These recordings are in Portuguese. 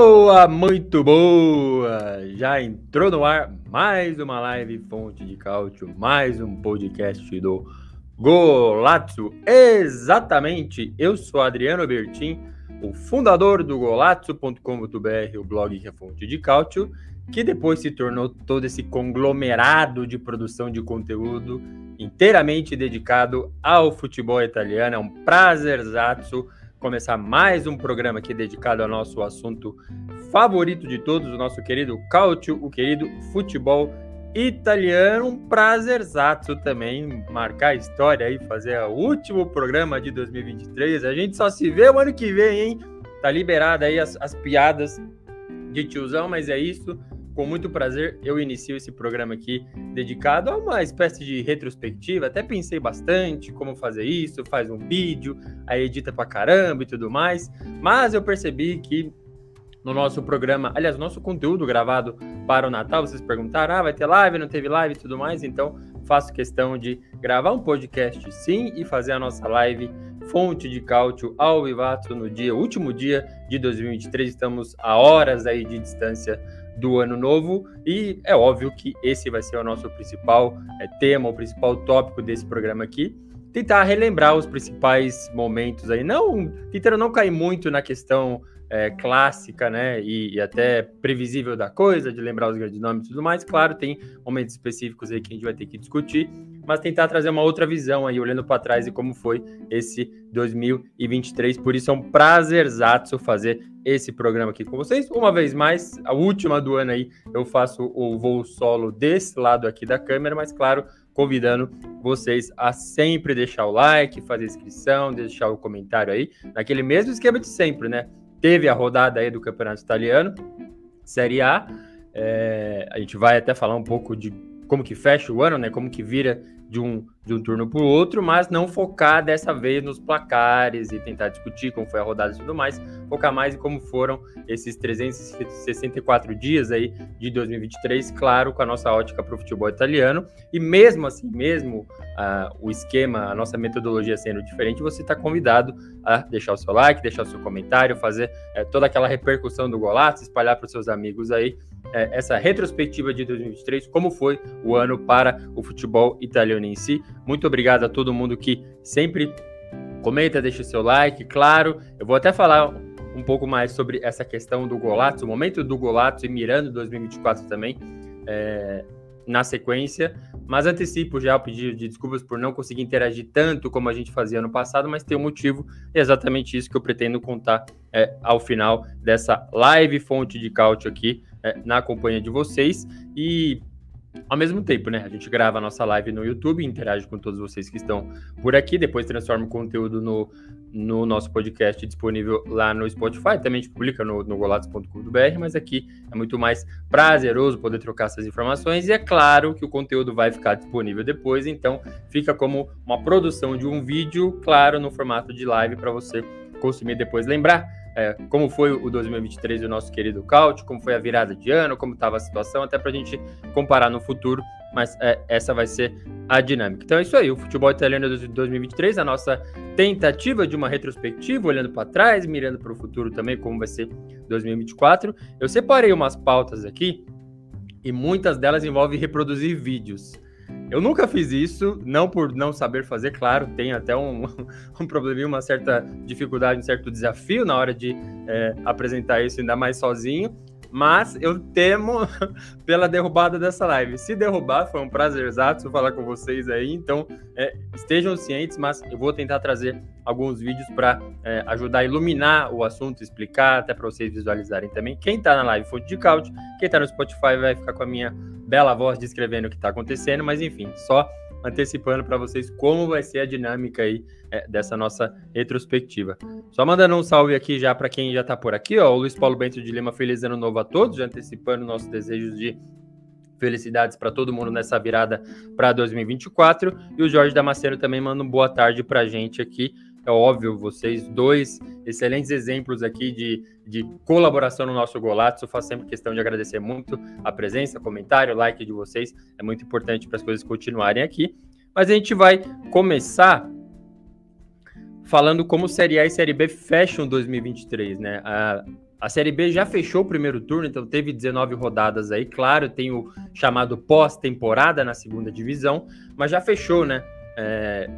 Boa, muito boa! Já entrou no ar mais uma live Fonte de Cálcio, mais um podcast do Golazzo. Exatamente, eu sou Adriano Bertin, o fundador do golazzo.com.br, o blog que é fonte de cálcio, que depois se tornou todo esse conglomerado de produção de conteúdo inteiramente dedicado ao futebol italiano. É um prazerzaço começar mais um programa aqui dedicado ao nosso assunto favorito de todos, o nosso querido Calcio, o querido futebol italiano. Um prazerzato também marcar a história aí, fazer o último programa de 2023. A gente só se vê o ano que vem, hein? Tá liberada aí as, as piadas de tiozão, mas é isso. Com muito prazer, eu inicio esse programa aqui dedicado a uma espécie de retrospectiva. Até pensei bastante como fazer isso, faz um vídeo, aí edita pra caramba e tudo mais. Mas eu percebi que no nosso programa, aliás, nosso conteúdo gravado para o Natal, vocês perguntaram, ah, vai ter live, não teve live e tudo mais, então faço questão de gravar um podcast sim e fazer a nossa live Fonte de Cálcio ao Vivato no dia, último dia de 2023, estamos a horas aí de distância do ano novo e é óbvio que esse vai ser o nosso principal é, tema, o principal tópico desse programa aqui. Tentar relembrar os principais momentos aí, não tentando não cair muito na questão é, clássica, né, e, e, até previsível da coisa, de lembrar os grandes nomes e tudo mais. Claro, tem momentos específicos aí que a gente vai ter que discutir, mas tentar trazer uma outra visão aí, olhando para trás e como foi esse 2023. Por isso é um prazerzaço fazer esse programa aqui com vocês. Uma vez mais, a última do ano aí, eu faço o voo solo desse lado aqui da câmera, mas claro, convidando vocês a sempre deixar o like, fazer inscrição, deixar o comentário aí, naquele mesmo esquema de sempre, né? Teve a rodada aí do Campeonato Italiano, Série A. É, a gente vai até falar um pouco de como que fecha o ano, né? Como que vira de um, de um turno para o outro, mas não focar dessa vez nos placares e tentar discutir como foi a rodada e tudo mais, focar mais em como foram esses 364 dias aí de 2023, claro, com a nossa ótica para o futebol italiano. E mesmo assim, mesmo uh, o esquema, a nossa metodologia sendo diferente, você está convidado a deixar o seu like, deixar o seu comentário, fazer uh, toda aquela repercussão do golaço, espalhar para os seus amigos aí uh, essa retrospectiva de 2023, como foi o ano para o futebol italiano em si. Muito obrigado a todo mundo que sempre comenta, deixa o seu like, claro. Eu vou até falar um pouco mais sobre essa questão do Golato, o momento do Golato e mirando 2024 também, é, na sequência. Mas antecipo já o pedido de desculpas por não conseguir interagir tanto como a gente fazia no passado, mas tem um motivo, é exatamente isso que eu pretendo contar é, ao final dessa live fonte de cálcio aqui é, na companhia de vocês. E ao mesmo tempo, né? A gente grava a nossa live no YouTube, interage com todos vocês que estão por aqui, depois transforma o conteúdo no, no nosso podcast disponível lá no Spotify, também a gente publica no, no golatos.com.br, mas aqui é muito mais prazeroso poder trocar essas informações e é claro que o conteúdo vai ficar disponível depois, então fica como uma produção de um vídeo, claro, no formato de live para você consumir depois. Lembrar é, como foi o 2023 do nosso querido Caute, como foi a virada de ano, como estava a situação, até para a gente comparar no futuro, mas é, essa vai ser a dinâmica. Então é isso aí, o futebol italiano de 2023, a nossa tentativa de uma retrospectiva, olhando para trás, mirando para o futuro também, como vai ser 2024. Eu separei umas pautas aqui e muitas delas envolvem reproduzir vídeos. Eu nunca fiz isso, não por não saber fazer, claro, tem até um, um probleminha, uma certa dificuldade, um certo desafio na hora de é, apresentar isso, ainda mais sozinho. Mas eu temo pela derrubada dessa live. Se derrubar, foi um prazerzato falar com vocês aí. Então, é, estejam cientes, mas eu vou tentar trazer alguns vídeos para é, ajudar a iluminar o assunto, explicar, até para vocês visualizarem também. Quem está na live fonte de couch, quem está no Spotify vai ficar com a minha bela voz descrevendo o que está acontecendo, mas enfim, só antecipando para vocês como vai ser a dinâmica aí é, dessa nossa retrospectiva. Só mandando um salve aqui já para quem já está por aqui, ó, o Luiz Paulo Bento de Lima, feliz ano novo a todos, já antecipando nossos desejos de felicidades para todo mundo nessa virada para 2024. E o Jorge Damasceno também manda um boa tarde para gente aqui. É óbvio, vocês dois excelentes exemplos aqui de, de colaboração no nosso Golato. Eu faço sempre questão de agradecer muito a presença, comentário, like de vocês. É muito importante para as coisas continuarem aqui. Mas a gente vai começar falando como Série A e Série B fecham 2023, né? A, a Série B já fechou o primeiro turno, então teve 19 rodadas aí. Claro, tem o chamado pós-temporada na segunda divisão, mas já fechou, né? É,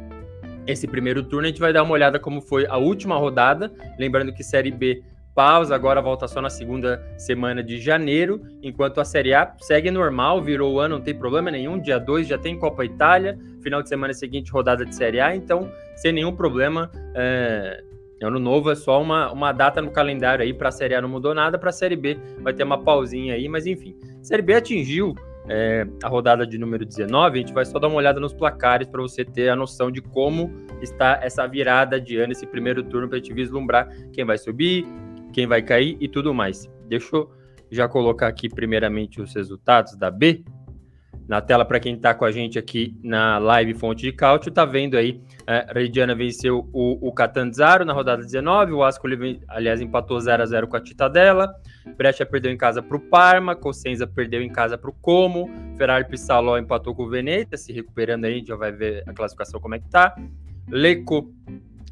esse primeiro turno. A gente vai dar uma olhada como foi a última rodada. Lembrando que Série B pausa, agora volta só na segunda semana de janeiro, enquanto a Série A segue normal, virou o ano, não tem problema nenhum. Dia 2 já tem Copa Itália, final de semana seguinte, rodada de Série A, então sem nenhum problema. É... Ano novo é só uma, uma data no calendário aí para a Série A não mudou nada, para a Série B vai ter uma pausinha aí, mas enfim. Série B atingiu é, a rodada de número 19, a gente vai só dar uma olhada nos placares para você ter a noção de como está essa virada de ano, esse primeiro turno, para a gente vislumbrar quem vai subir, quem vai cair e tudo mais. Deixa eu já colocar aqui primeiramente os resultados da B na tela para quem está com a gente aqui na live Fonte de Cálcio, tá vendo aí, é, venceu o, o Catanzaro na rodada 19, o Ascoli, aliás, empatou 0 a 0 com a Titadella, Brescia perdeu em casa para o Parma, Cosenza perdeu em casa para o Como, Ferrari Pissaló empatou com o Veneta, se recuperando aí, a gente já vai ver a classificação como é que tá, Leco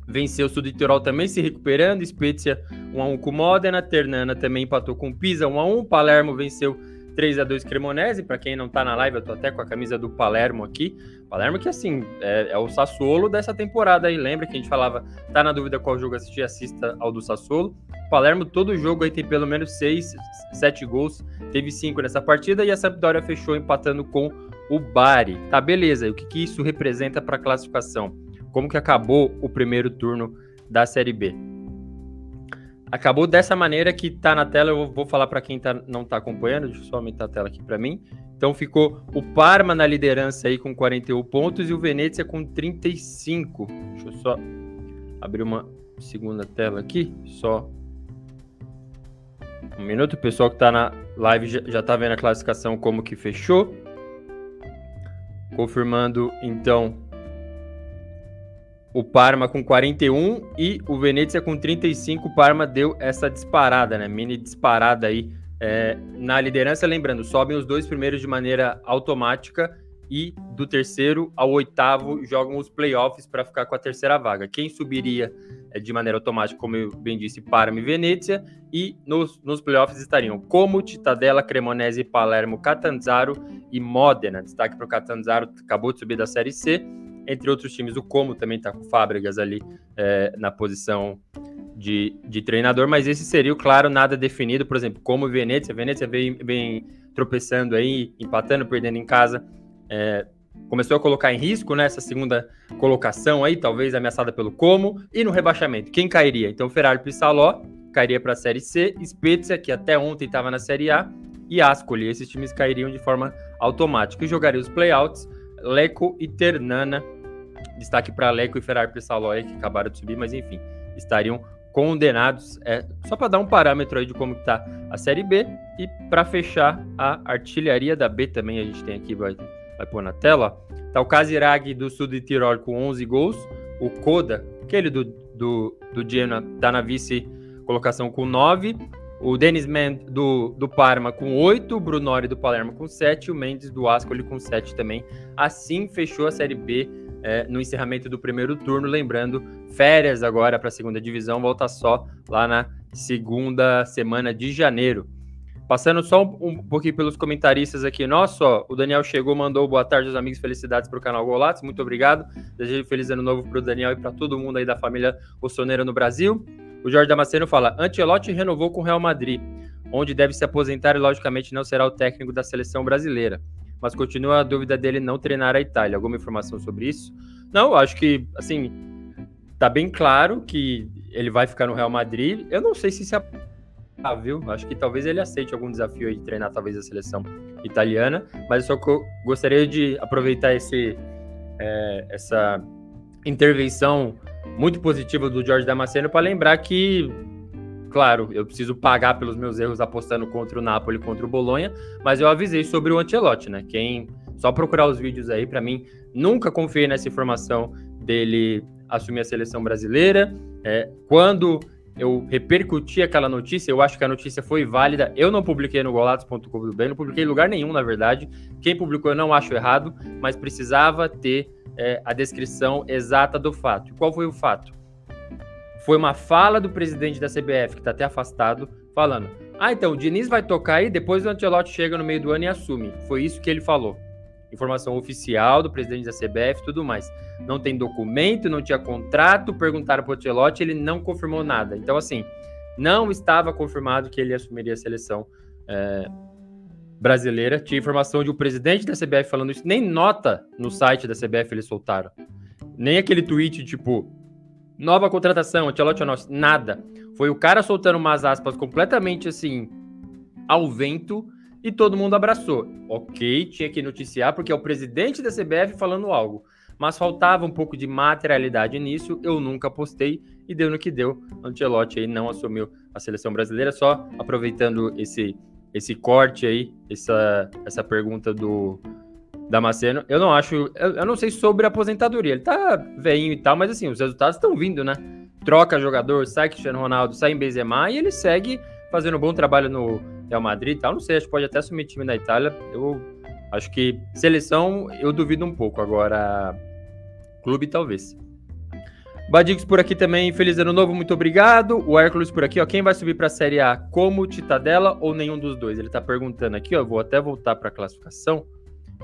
venceu o Sud Tirol também se recuperando, Spezia 1x1 com Modena, Ternana também empatou com Pisa 1x1, Palermo venceu 3 a 2 Cremonese, para quem não tá na live, eu tô até com a camisa do Palermo aqui. Palermo que, assim, é, é, o Sassuolo dessa temporada aí. Lembra que a gente falava, tá na dúvida qual jogo assistir, assista ao do Sassuolo. Palermo, todo jogo aí tem pelo menos 6, 7 gols. Teve 5 nessa partida e a Sampdoria fechou empatando com o Bari. Tá, beleza. E o que, que isso representa para a classificação? Como que acabou o primeiro turno da Série B? Acabou dessa maneira que tá na tela, eu vou falar para quem tá, não tá acompanhando, deixa eu só aumentar a tela aqui para mim. Então ficou o Parma na liderança aí com 41 pontos e o Venezia com 35. Deixa eu só abrir uma segunda tela aqui, só um minuto. O pessoal que tá na live já, já tá vendo a classificação como que fechou. Confirmando então o Parma com 41 e o Venezia com 35. O Parma deu essa disparada, né? Mini disparada aí é, na liderança. Lembrando, sobem os dois primeiros de maneira automática e do terceiro ao oitavo jogam os playoffs para ficar com a terceira vaga. Quem subiria é, de maneira automática, como eu bem disse, Parma e Venezia, e nos, nos playoffs estariam Como, Titadella, Cremonese, Palermo, Catanzaro e Modena. Destaque para o Catanzaro, acabou de subir da Série C entre outros times. O Como também está com Fábricas ali é, na posição de, de treinador, mas esse seria, claro, nada definido. Por exemplo, como o Venezia. Venezia vem, vem tropeçando aí, empatando, perdendo em casa. É, começou a colocar em risco né, segunda colocação aí, talvez ameaçada pelo Como, e no rebaixamento. Quem cairia? Então, Ferrari Pissaló cairia para a Série C, Spezia, que até ontem estava na Série A, e Ascoli. Esses times cairiam de forma automática e jogariam os playouts, Leco e Ternana Destaque para Leco e Ferrari Pessaloi, que acabaram de subir, mas enfim, estariam condenados. É, só para dar um parâmetro aí de como está a Série B. E para fechar, a artilharia da B também a gente tem aqui, vai, vai pôr na tela. Tá o Casirag do sul de Tirol com 11 gols. O Koda, aquele do, do, do Genoa, tá na vice colocação com 9. O Denis Mendes do, do Parma com 8, o Brunori do Palermo com 7 e o Mendes do Ascoli com 7 também. Assim fechou a Série B é, no encerramento do primeiro turno. Lembrando, férias agora para a segunda divisão, volta só lá na segunda semana de janeiro. Passando só um, um pouquinho pelos comentaristas aqui, nossa, ó, o Daniel chegou, mandou boa tarde aos amigos, felicidades para o canal Golatos, muito obrigado. Desejo feliz ano novo para o Daniel e para todo mundo aí da família Ossoneira no Brasil. O Jorge Damasceno fala: Ancelotti renovou com o Real Madrid, onde deve se aposentar e, logicamente, não será o técnico da seleção brasileira mas continua a dúvida dele não treinar a Itália. Alguma informação sobre isso? Não, acho que, assim, tá bem claro que ele vai ficar no Real Madrid. Eu não sei se isso é ah, viu? Acho que talvez ele aceite algum desafio aí de treinar talvez a seleção italiana, mas eu só gostaria de aproveitar esse é, essa intervenção muito positiva do Jorge Damasceno para lembrar que, claro, eu preciso pagar pelos meus erros apostando contra o Napoli, contra o Bolonha, mas eu avisei sobre o Ancelotti, né? Quem só procurar os vídeos aí, para mim, nunca confiei nessa informação dele assumir a seleção brasileira. É, quando eu repercuti aquela notícia, eu acho que a notícia foi válida. Eu não publiquei no golatos.com.br, não publiquei em lugar nenhum, na verdade. Quem publicou eu não acho errado, mas precisava ter é, a descrição exata do fato. Qual foi o fato? Foi uma fala do presidente da CBF, que está até afastado, falando: Ah, então o Diniz vai tocar aí, depois o Antelote chega no meio do ano e assume. Foi isso que ele falou informação oficial do presidente da CBF tudo mais. Não tem documento, não tinha contrato, perguntaram para o Ancelotti, ele não confirmou nada. Então, assim, não estava confirmado que ele assumiria a seleção é, brasileira. Tinha informação de um presidente da CBF falando isso, nem nota no site da CBF eles soltaram. Nem aquele tweet tipo, nova contratação, Ancelotti é nosso, nada. Foi o cara soltando umas aspas completamente assim, ao vento, e todo mundo abraçou. Ok, tinha que noticiar porque é o presidente da CBF falando algo. Mas faltava um pouco de materialidade nisso, eu nunca postei e deu no que deu. Ancelotti aí não assumiu a seleção brasileira, só aproveitando esse esse corte aí, essa, essa pergunta do Damasceno. Eu não acho, eu, eu não sei sobre aposentadoria. Ele tá veinho e tal, mas assim, os resultados estão vindo, né? Troca jogador, sai Cristiano Ronaldo, sai em Benzema e ele segue fazendo um bom trabalho no Real Madrid e tal. Não sei, acho que pode até assumir time da Itália. Eu acho que seleção eu duvido um pouco. Agora, clube talvez. Badix por aqui também, feliz ano novo, muito obrigado. O Hércules por aqui, ó. Quem vai subir para a Série A como Titadela ou nenhum dos dois? Ele tá perguntando aqui, ó. Vou até voltar para a classificação.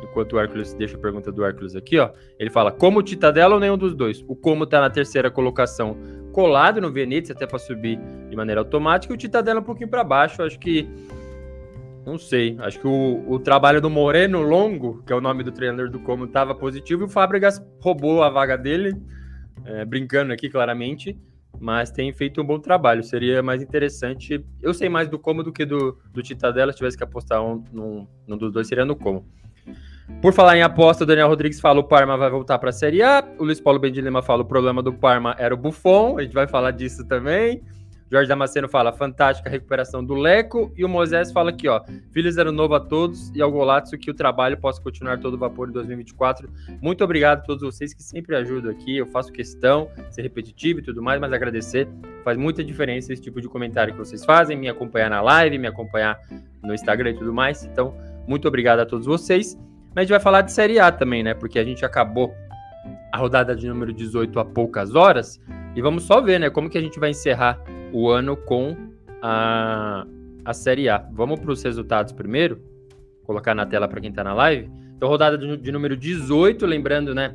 Enquanto o Hércules deixa a pergunta do Hércules aqui, ó. Ele fala como Titadela ou nenhum dos dois? O como tá na terceira colocação, colado no Venezia até para subir de maneira automática, e o Titadela um pouquinho para baixo. Acho que não sei. Acho que o, o, trabalho do Moreno Longo, que é o nome do treinador do Como, estava positivo e o Fábricas roubou a vaga dele, é, brincando aqui claramente, mas tem feito um bom trabalho. Seria mais interessante. Eu sei mais do Como do que do, do Titadela. Se tivesse que apostar um, num, num dos dois, seria no Como. Por falar em aposta, Daniel Rodrigues fala o Parma vai voltar para a Série A. O Luiz Paulo Bendilema fala o problema do Parma era o Buffon. A gente vai falar disso também. Jorge Damasceno fala, fantástica recuperação do Leco. E o Moisés fala aqui, ó, feliz ano novo a todos e ao Golazzo que o trabalho possa continuar todo vapor em 2024. Muito obrigado a todos vocês que sempre ajudam aqui. Eu faço questão ser repetitivo e tudo mais, mas agradecer. Faz muita diferença esse tipo de comentário que vocês fazem, me acompanhar na live, me acompanhar no Instagram e tudo mais. Então, muito obrigado a todos vocês. Mas a gente vai falar de Série A também, né? Porque a gente acabou a rodada de número 18 há poucas horas. E vamos só ver, né? Como que a gente vai encerrar o ano com a, a Série A. Vamos para os resultados primeiro, colocar na tela para quem está na live. Então, rodada de, de, número 18, lembrando, né?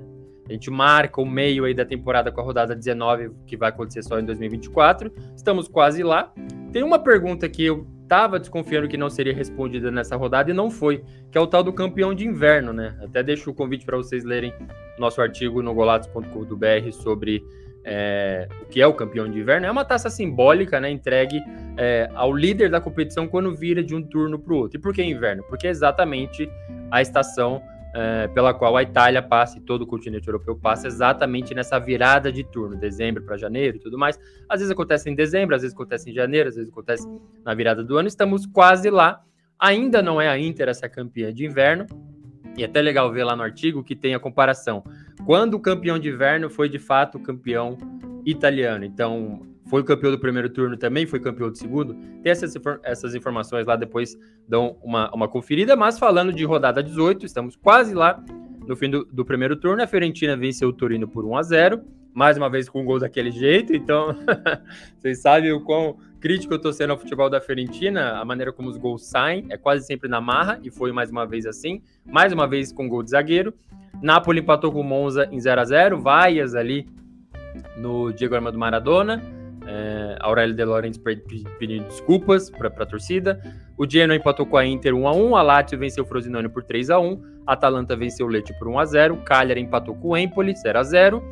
A gente marca o meio aí da temporada com a rodada 19, que vai acontecer só em 2024. Estamos quase lá. Tem uma pergunta que eu estava desconfiando que não seria respondida nessa rodada e não foi, que é o tal do campeão de inverno, né? Até deixo o convite para vocês lerem nosso artigo no golatos.com.br sobre é, o que é o campeão de inverno, é uma taça simbólica, né, entregue é, ao líder da competição quando vira de um turno para o outro. E por que inverno? Porque é exatamente a estação é, pela qual a Itália passa e todo o continente europeu passa exatamente nessa virada de turno, dezembro para janeiro e tudo mais. Às vezes acontece em dezembro, às vezes acontece em janeiro, às vezes acontece na virada do ano. Estamos quase lá. Ainda não é a Inter essa campeã de inverno, e é até legal ver lá no artigo que tem a comparação. Quando o campeão de inverno foi de fato o campeão italiano. Então, foi campeão do primeiro turno também, foi campeão do segundo. Tem essas, essas informações lá, depois dão uma, uma conferida. Mas falando de rodada 18, estamos quase lá no fim do, do primeiro turno. A Fiorentina venceu o Torino por 1 a 0 mais uma vez com um gol daquele jeito. Então, vocês sabem o quão crítico eu tô sendo ao futebol da Fiorentina, a maneira como os gols saem, é quase sempre na marra, e foi mais uma vez assim, mais uma vez com gol de zagueiro. Napoli empatou com o Monza em 0 a 0 vaias ali no Diego Armando Maradona, é, Aurélio De Laurentiis pedindo desculpas para a torcida. O Genoa empatou com a Inter 1 a 1 a Lazio venceu o Frosinone por 3 a 1 a Atalanta venceu o Lecce por 1 a 0 Cagliari empatou com o Empoli 0 a 0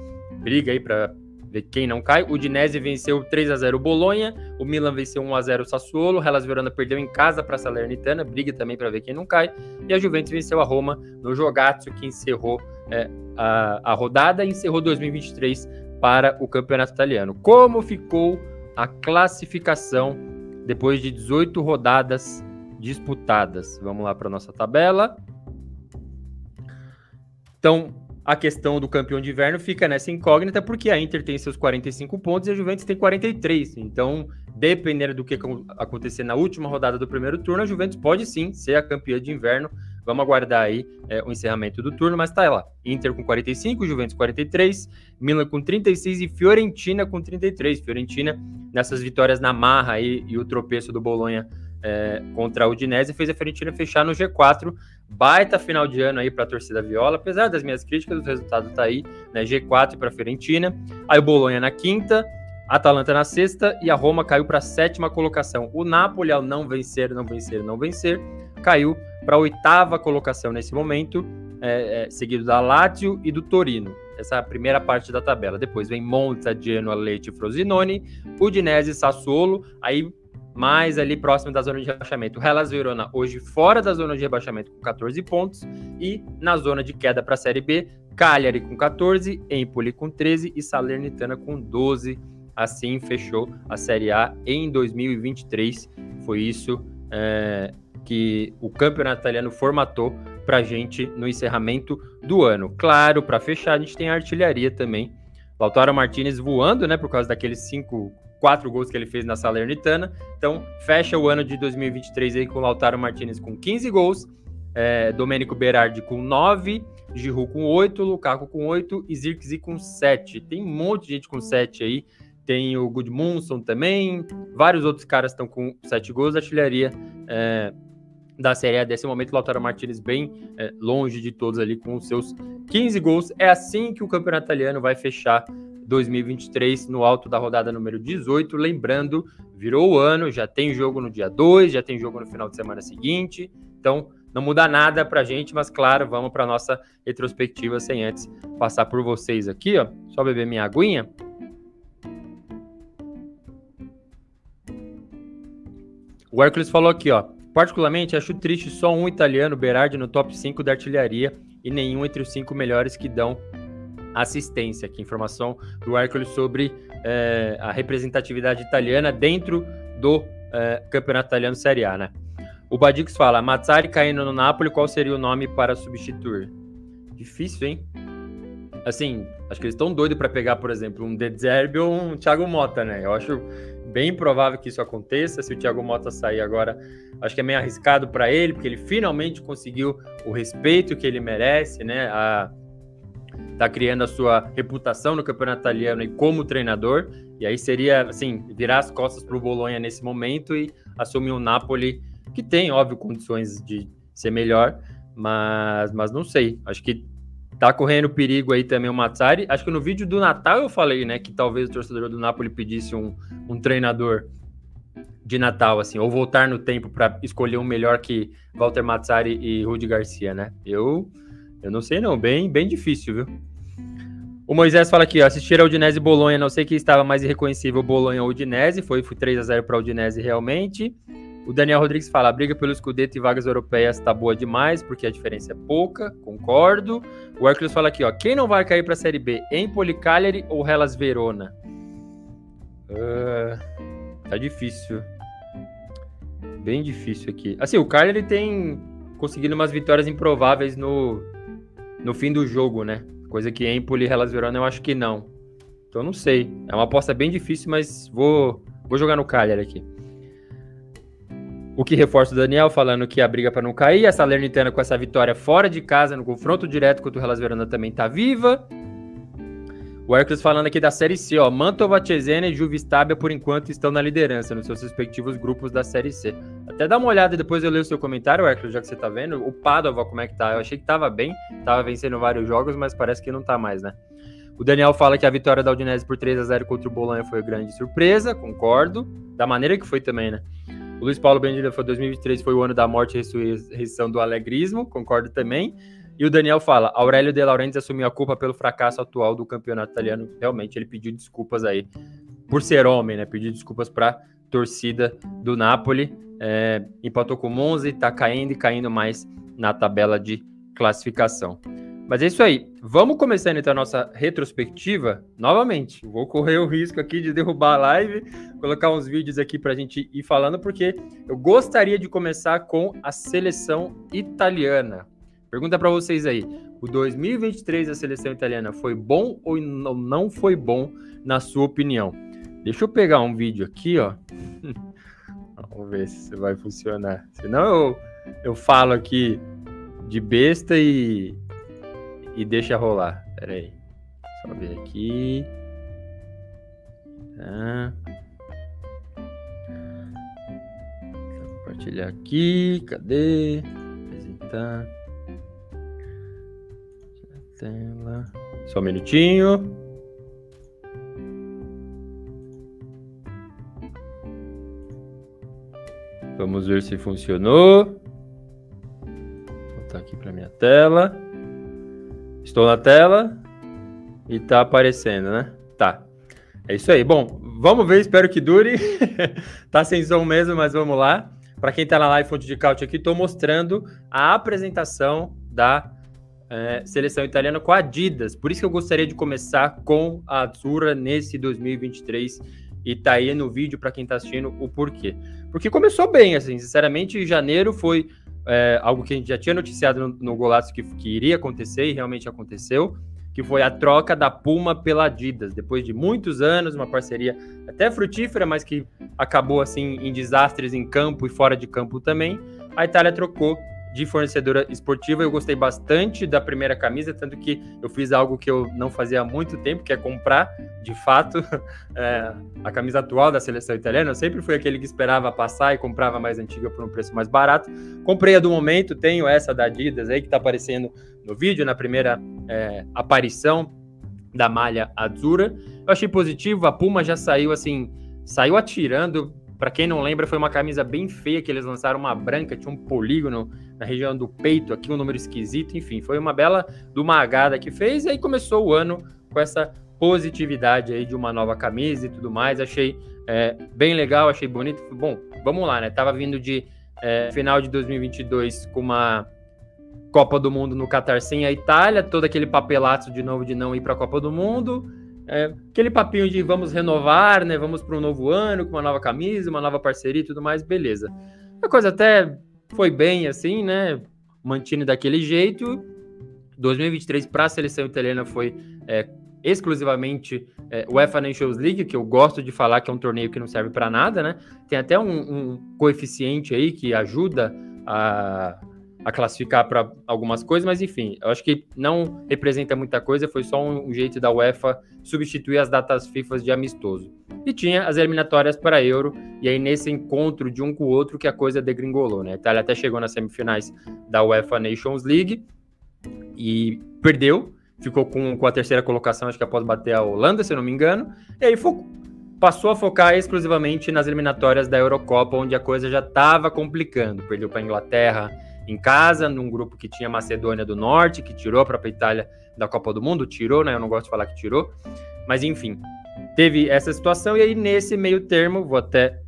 briga aí para ver quem não cai. O Dinese venceu 3 a 0 o Bolonha, o Milan venceu 1 a 0 o Sassuolo, o Hellas Verona perdeu em casa para a Salernitana, briga também para ver quem não cai. E a Juventus venceu a Roma no Jogatsu que encerrou é, a, a rodada e encerrou 2023 para o campeonato italiano. Como ficou a classificação depois de 18 rodadas disputadas? Vamos lá para nossa tabela. Então, a questão do campeão de inverno fica nessa incógnita, porque a Inter tem seus 45 pontos e a Juventus tem 43. Então, dependendo do que acontecer na última rodada do primeiro turno, a Juventus pode sim ser a campeã de inverno. Vamos aguardar aí é, o encerramento do turno, mas tá lá. Inter com 45, Juventus 43, Milan com 36 e Fiorentina com 33. Fiorentina nessas vitórias na marra aí e o tropeço do Bolonha é, contra a Udinese fez a Fiorentina fechar no G4. Baita final de ano aí para a torcida Viola, apesar das minhas críticas, o resultado tá aí, né? G4 para a Fiorentina. Aí o Bolonha na quinta, Atalanta na sexta e a Roma caiu para a sétima colocação. O Napoli, ao não vencer, não vencer, não vencer, caiu para a oitava colocação nesse momento, é, é, seguido da Lazio e do Torino. Essa é a primeira parte da tabela. Depois vem Monza, Genoa, Leite, Frosinone, Udinese, Sassuolo. Aí mais ali próximo da zona de rebaixamento. Hellas Verona hoje fora da zona de rebaixamento com 14 pontos e na zona de queda para a Série B, Cagliari com 14, Empoli com 13 e Salernitana com 12. Assim fechou a Série A em 2023. Foi isso é, que o campeonato italiano formatou para gente no encerramento do ano. Claro, para fechar, a gente tem a artilharia também. Lautaro Martinez voando, né, por causa daqueles cinco quatro gols que ele fez na Salernitana. Então, fecha o ano de 2023 aí com Lautaro Martinez com 15 gols, é, Domênico Berardi com 9, Giroud com 8, Lukaku com 8 e Zirkzee com 7. Tem um monte de gente com 7 aí. Tem o Gudmundsson também, vários outros caras estão com 7 gols. A artilharia é, da Série A desse momento, Lautaro Martinez bem é, longe de todos ali com os seus 15 gols. É assim que o campeonato italiano vai fechar 2023 no alto da rodada número 18. Lembrando, virou o ano, já tem jogo no dia 2, já tem jogo no final de semana seguinte. Então, não muda nada pra gente, mas claro, vamos para nossa retrospectiva sem antes passar por vocês aqui, ó. Só beber minha aguinha. O Hércules falou aqui, ó. Particularmente, acho triste só um italiano, Berardi, no top 5 da artilharia e nenhum entre os cinco melhores que dão assistência. Aqui, informação do Hércules sobre é, a representatividade italiana dentro do é, Campeonato Italiano Série A, né? O Badix fala, Mazzari caindo no Napoli, qual seria o nome para substituir? Difícil, hein? Assim, acho que eles estão doidos para pegar, por exemplo, um De Zerbi ou um Thiago Mota, né? Eu acho bem provável que isso aconteça. Se o Thiago Mota sair agora, acho que é meio arriscado para ele, porque ele finalmente conseguiu o respeito que ele merece, né? A, tá criando a sua reputação no campeonato italiano e como treinador. E aí seria, assim, virar as costas para o Bolonha nesse momento e assumir um Napoli que tem, óbvio, condições de ser melhor, mas, mas não sei. Acho que tá correndo perigo aí também o Mazzari. Acho que no vídeo do Natal eu falei, né, que talvez o torcedor do Napoli pedisse um, um treinador de Natal, assim, ou voltar no tempo para escolher um melhor que Walter Mazzari e Rudi Garcia, né? Eu, eu não sei não, bem, bem difícil, viu? O Moisés fala aqui, ó, assistir a Udinese e Bolonha, não sei quem estava mais irreconhecível, Bolonha ou Udinese, foi, foi 3 a 0 para Udinese realmente. O Daniel Rodrigues fala, a briga pelo escudeto e vagas europeias tá boa demais, porque a diferença é pouca, concordo. O Hércules fala aqui, ó, quem não vai cair para a Série B, Empoli, Cagliari ou Hellas Verona? Uh, tá difícil. Bem difícil aqui. Assim, o Cagliari tem conseguido umas vitórias improváveis no, no fim do jogo, né? Coisa que Empoli e Hellas Verona eu acho que não. Então não sei. É uma aposta bem difícil, mas vou, vou jogar no Cagliari aqui. O que reforça o Daniel falando que a briga para não cair. A Salernitana com essa vitória fora de casa, no confronto direto contra o Hellas Verona também tá viva. O Hércules falando aqui da Série C, ó. Mantova, Cesena e Juve Stabia, por enquanto, estão na liderança nos seus respectivos grupos da Série C. Até dá uma olhada depois eu leio o seu comentário, Hércules, já que você tá vendo. O Padova, como é que tá? Eu achei que tava bem, tava vencendo vários jogos, mas parece que não tá mais, né? O Daniel fala que a vitória da Udinese por 3 a 0 contra o Bolonha foi grande surpresa, concordo. Da maneira que foi também, né? O Luiz Paulo Bendita foi 2023 foi o ano da morte e ressurreição do alegrismo, concordo também. E o Daniel fala: Aurélio De Laurentiis assumiu a culpa pelo fracasso atual do campeonato italiano. Realmente, ele pediu desculpas aí por ser homem, né? Pediu desculpas para torcida do Napoli. É, empatou com o Monza e tá caindo e caindo mais na tabela de classificação. Mas é isso aí. Vamos começando então a nossa retrospectiva novamente. Vou correr o risco aqui de derrubar a live, colocar uns vídeos aqui para a gente ir falando, porque eu gostaria de começar com a seleção italiana. Pergunta para vocês aí: o 2023 da seleção italiana foi bom ou não foi bom, na sua opinião? Deixa eu pegar um vídeo aqui, ó. Vamos ver se vai funcionar. Senão eu, eu falo aqui de besta e, e deixa rolar. Pera aí. Só ver aqui. Tá. Compartilhar aqui. Cadê? Apresentar. Tela. Só um minutinho. Vamos ver se funcionou. Vou botar aqui para minha tela. Estou na tela e tá aparecendo, né? Tá. É isso aí. Bom, vamos ver, espero que dure. tá sem som mesmo, mas vamos lá. Para quem tá na live Fonte de Couch aqui, estou mostrando a apresentação da é, seleção italiana com a Adidas. Por isso que eu gostaria de começar com a Azzurra nesse 2023 e tá aí no vídeo para quem tá assistindo o porquê. Porque começou bem, assim, sinceramente, janeiro foi é, algo que a gente já tinha noticiado no, no Golaço que, que iria acontecer e realmente aconteceu, que foi a troca da Puma pela Adidas, depois de muitos anos, uma parceria até frutífera, mas que acabou assim em desastres em campo e fora de campo também. A Itália trocou de fornecedora esportiva. Eu gostei bastante da primeira camisa, tanto que eu fiz algo que eu não fazia há muito tempo, que é comprar, de fato, é, a camisa atual da seleção italiana. Eu sempre fui aquele que esperava passar e comprava mais antiga por um preço mais barato. Comprei a do momento, tenho essa da Adidas aí que está aparecendo no vídeo, na primeira é, aparição da malha azura. Eu achei positivo, a Puma já saiu assim, saiu atirando para quem não lembra, foi uma camisa bem feia que eles lançaram, uma branca, tinha um polígono na região do peito, aqui um número esquisito, enfim, foi uma bela do Magada que fez, e aí começou o ano com essa positividade aí de uma nova camisa e tudo mais, achei é, bem legal, achei bonito, bom, vamos lá, né, tava vindo de é, final de 2022 com uma Copa do Mundo no Qatar sem a Itália, todo aquele papelato de novo de não ir para a Copa do Mundo, é, aquele papinho de vamos renovar, né? Vamos para um novo ano com uma nova camisa, uma nova parceria e tudo mais, beleza. A coisa até foi bem assim, né? Mantine daquele jeito. 2023 para a seleção italiana foi é, exclusivamente é, UEFA Nations League, que eu gosto de falar que é um torneio que não serve para nada, né? Tem até um, um coeficiente aí que ajuda a a classificar para algumas coisas, mas enfim, eu acho que não representa muita coisa, foi só um, jeito da UEFA substituir as datas FIFA de amistoso. E tinha as eliminatórias para Euro, e aí nesse encontro de um com o outro que a coisa degringolou, né? A Itália até chegou nas semifinais da UEFA Nations League e perdeu, ficou com, com a terceira colocação, acho que após bater a Holanda, se eu não me engano, e aí passou a focar exclusivamente nas eliminatórias da Eurocopa, onde a coisa já estava complicando. Perdeu para a Inglaterra, em casa, num grupo que tinha Macedônia do Norte, que tirou a própria Itália da Copa do Mundo, tirou, né? Eu não gosto de falar que tirou, mas enfim, teve essa situação e aí nesse meio termo, vou até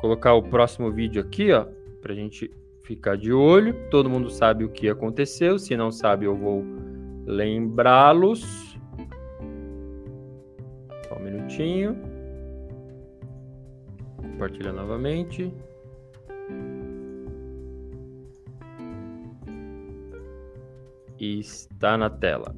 colocar o próximo vídeo aqui, ó, pra gente ficar de olho. Todo mundo sabe o que aconteceu, se não sabe eu vou lembrá-los. Só um minutinho. Compartilha novamente. E está na tela.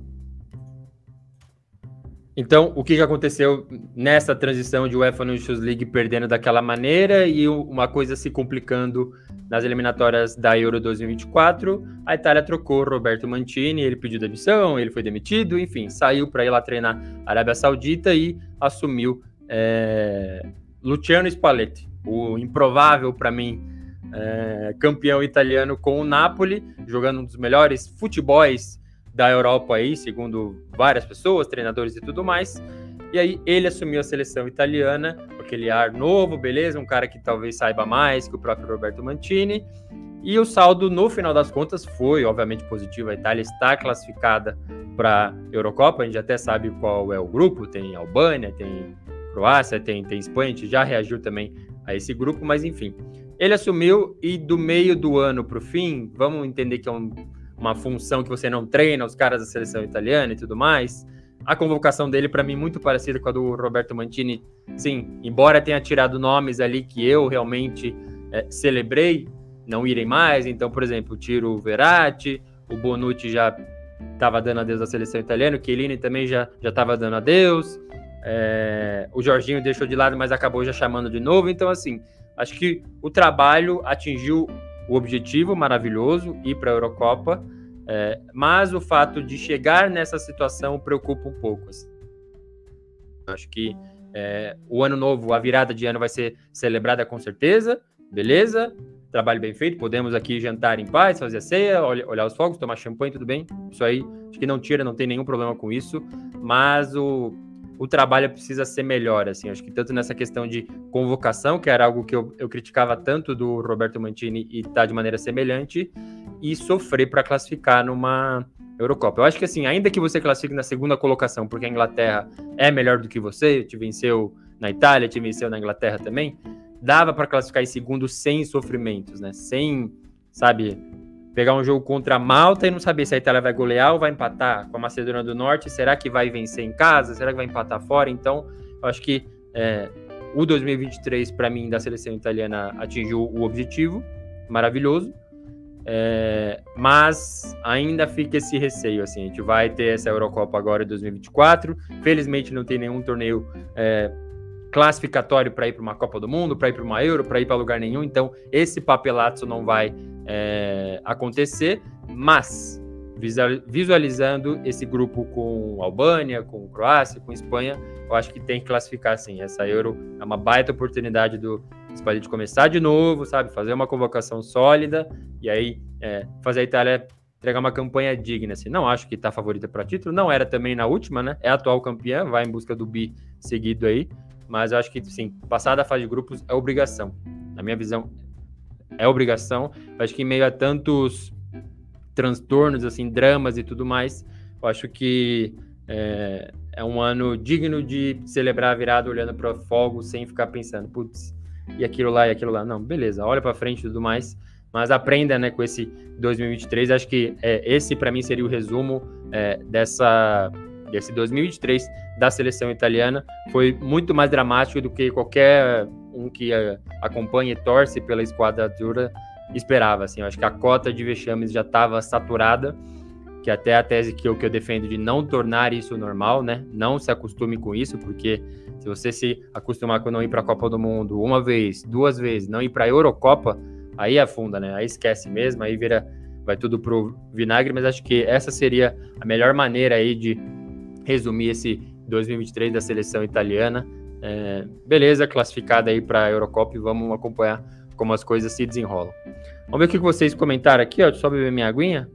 Então, o que, que aconteceu nessa transição de UEFA Nations League perdendo daquela maneira e uma coisa se complicando nas eliminatórias da Euro 2024? A Itália trocou Roberto Mantini, ele pediu demissão, ele foi demitido, enfim, saiu para ir lá treinar a Arábia Saudita e assumiu é, Luciano Spalletti, o improvável para mim é, campeão italiano com o Napoli, jogando um dos melhores futebols da Europa aí, segundo várias pessoas, treinadores e tudo mais. E aí ele assumiu a seleção italiana, aquele ar novo, beleza, um cara que talvez saiba mais que o próprio Roberto Mantini. E o saldo, no final das contas, foi obviamente positivo. A Itália está classificada para a Eurocopa, a gente até sabe qual é o grupo: tem Albânia, tem Croácia, tem, tem Espanha, a gente já reagiu também a esse grupo, mas enfim. Ele assumiu e do meio do ano para o fim, vamos entender que é um, uma função que você não treina, os caras da seleção italiana e tudo mais. A convocação dele, para mim, muito parecida com a do Roberto Mantini. Sim, embora tenha tirado nomes ali que eu realmente é, celebrei, não irem mais. Então, por exemplo, tiro o Verratti, o Bonucci já estava dando adeus à seleção italiana, o Chiellini também já estava dando adeus. É, o Jorginho deixou de lado, mas acabou já chamando de novo. Então, assim, acho que o trabalho atingiu o objetivo maravilhoso, ir para a Eurocopa, é, mas o fato de chegar nessa situação preocupa um pouco. Assim. Acho que é, o ano novo, a virada de ano vai ser celebrada com certeza, beleza? Trabalho bem feito, podemos aqui jantar em paz, fazer a ceia, olhar os fogos, tomar champanhe, tudo bem. Isso aí, acho que não tira, não tem nenhum problema com isso, mas o, o trabalho precisa ser melhor, assim, acho que tanto nessa questão de convocação, que era algo que eu, eu criticava tanto do Roberto Mantini e tá de maneira semelhante, e sofrer para classificar numa Eurocopa. Eu acho que assim, ainda que você classifique na segunda colocação, porque a Inglaterra é melhor do que você, te venceu na Itália, te venceu na Inglaterra também, dava para classificar em segundo sem sofrimentos, né? Sem, sabe, pegar um jogo contra a Malta e não saber se a Itália vai golear ou vai empatar com a Macedônia do Norte. Será que vai vencer em casa? Será que vai empatar fora? Então, eu acho que é, o 2023, para mim, da seleção italiana atingiu o objetivo, maravilhoso. É, mas ainda fica esse receio, assim, a gente vai ter essa Eurocopa agora em 2024, felizmente não tem nenhum torneio é, classificatório para ir para uma Copa do Mundo, para ir para uma Euro, para ir para lugar nenhum. Então, esse papelato não vai é, acontecer, mas visualizando esse grupo com Albânia, com Croácia, com Espanha, eu acho que tem que classificar sim. Essa Euro é uma baita oportunidade do Spalletti começar de novo, sabe? Fazer uma convocação sólida e aí é, fazer a Itália entregar uma campanha digna. Assim. Não acho que está favorita para título, não era também na última, né? É atual campeã, vai em busca do bi seguido aí, mas eu acho que, sim, passar da fase de grupos é obrigação. Na minha visão, é obrigação. Eu acho que em meio a tantos transtornos, assim, dramas e tudo mais, eu acho que é, é um ano digno de celebrar a virada olhando para fogo sem ficar pensando, putz, e aquilo lá e aquilo lá. Não, beleza, olha para frente e tudo mais, mas aprenda, né, com esse 2023. Acho que é, esse para mim seria o resumo é, dessa desse 2023 da seleção italiana foi muito mais dramático do que qualquer um que uh, acompanha e torce pela esquadra dura esperava. Assim, eu acho que a cota de vexames já estava saturada, que até a tese que eu, que eu defendo de não tornar isso normal, né? Não se acostume com isso, porque se você se acostumar com não ir para a Copa do Mundo uma vez, duas vezes, não ir para a Eurocopa, aí afunda, né? Aí esquece mesmo, aí vira vai tudo pro vinagre, mas acho que essa seria a melhor maneira aí de resumir esse 2023 da seleção italiana. É, beleza, classificada aí para a Eurocopa e vamos acompanhar como as coisas se desenrolam. Vamos ver o que vocês comentaram aqui, ó. Deixa eu só beber minha aguinha.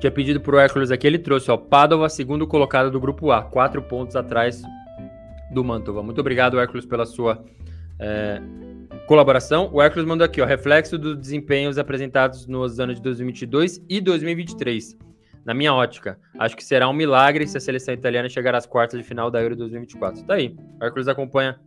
Tinha pedido pro Hércules aqui, ele trouxe, ó, Padova, segundo colocado do grupo A, quatro pontos atrás do Mantova. Muito obrigado, Hércules, pela sua é, Colaboração, o Hércules mandou aqui, ó, reflexo dos desempenhos apresentados nos anos de 2022 e 2023. Na minha ótica, acho que será um milagre se a seleção italiana chegar às quartas de final da Euro 2024. Tá aí. O Hércules acompanha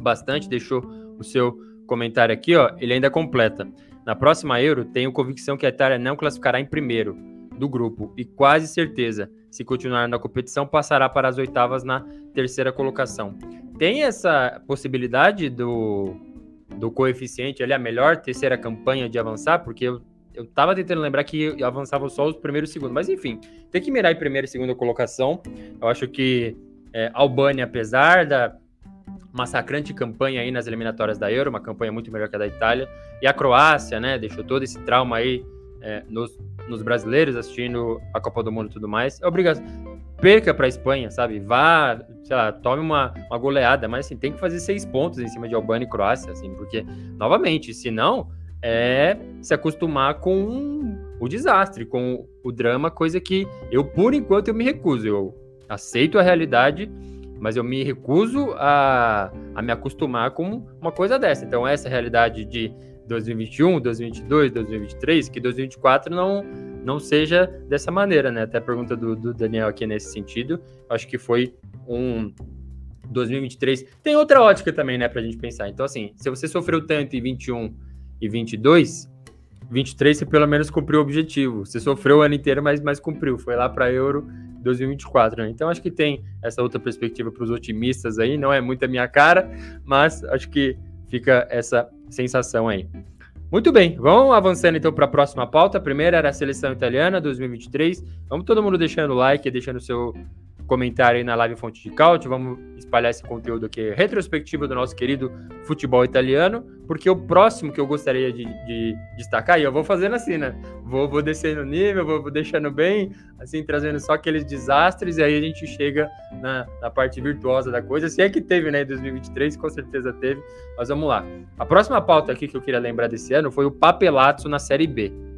bastante, deixou o seu comentário aqui, ó. Ele ainda completa. Na próxima Euro, tenho convicção que a Itália não classificará em primeiro do grupo e quase certeza, se continuar na competição, passará para as oitavas na terceira colocação. Tem essa possibilidade do do coeficiente ali, a melhor terceira campanha de avançar, porque eu, eu tava tentando lembrar que avançava só os primeiros e segundos. Mas enfim, tem que mirar em primeira e segunda colocação. Eu acho que é, Albânia, apesar da massacrante campanha aí nas eliminatórias da Euro, uma campanha muito melhor que a da Itália, e a Croácia, né, deixou todo esse trauma aí é, nos, nos brasileiros assistindo a Copa do Mundo e tudo mais. É obrigação perca para a Espanha, sabe? Vá, sei lá, tome uma, uma goleada, mas assim, tem que fazer seis pontos em cima de Albânia e Croácia, assim, porque, novamente, se não, é se acostumar com o desastre, com o drama, coisa que eu, por enquanto, eu me recuso. Eu aceito a realidade, mas eu me recuso a, a me acostumar com uma coisa dessa. Então, essa realidade de 2021, 2022, 2023, que 2024 não não seja dessa maneira, né? Até a pergunta do, do Daniel aqui nesse sentido. Acho que foi um 2023. Tem outra ótica também, né, pra gente pensar. Então, assim, se você sofreu tanto em 21 e 22, 23 você pelo menos cumpriu o objetivo. Você sofreu o ano inteiro, mas, mas cumpriu. Foi lá para Euro 2024, né? Então acho que tem essa outra perspectiva para os otimistas aí. Não é muito a minha cara, mas acho que fica essa sensação aí. Muito bem, vamos avançando então para a próxima pauta. A primeira era a seleção italiana 2023. Vamos todo mundo deixando o like, deixando o seu comentário aí na live Fonte de Caute. Vamos espalhar esse conteúdo aqui retrospectivo do nosso querido futebol italiano, porque o próximo que eu gostaria de, de destacar, e eu vou fazendo assim, né? Vou, vou descendo o nível, vou, vou, deixando bem, assim, trazendo só aqueles desastres, e aí a gente chega na, na parte virtuosa da coisa. Se é que teve, né, em 2023, com certeza teve. Mas vamos lá. A próxima pauta aqui que eu queria lembrar desse ano foi o Papelazzo na Série B.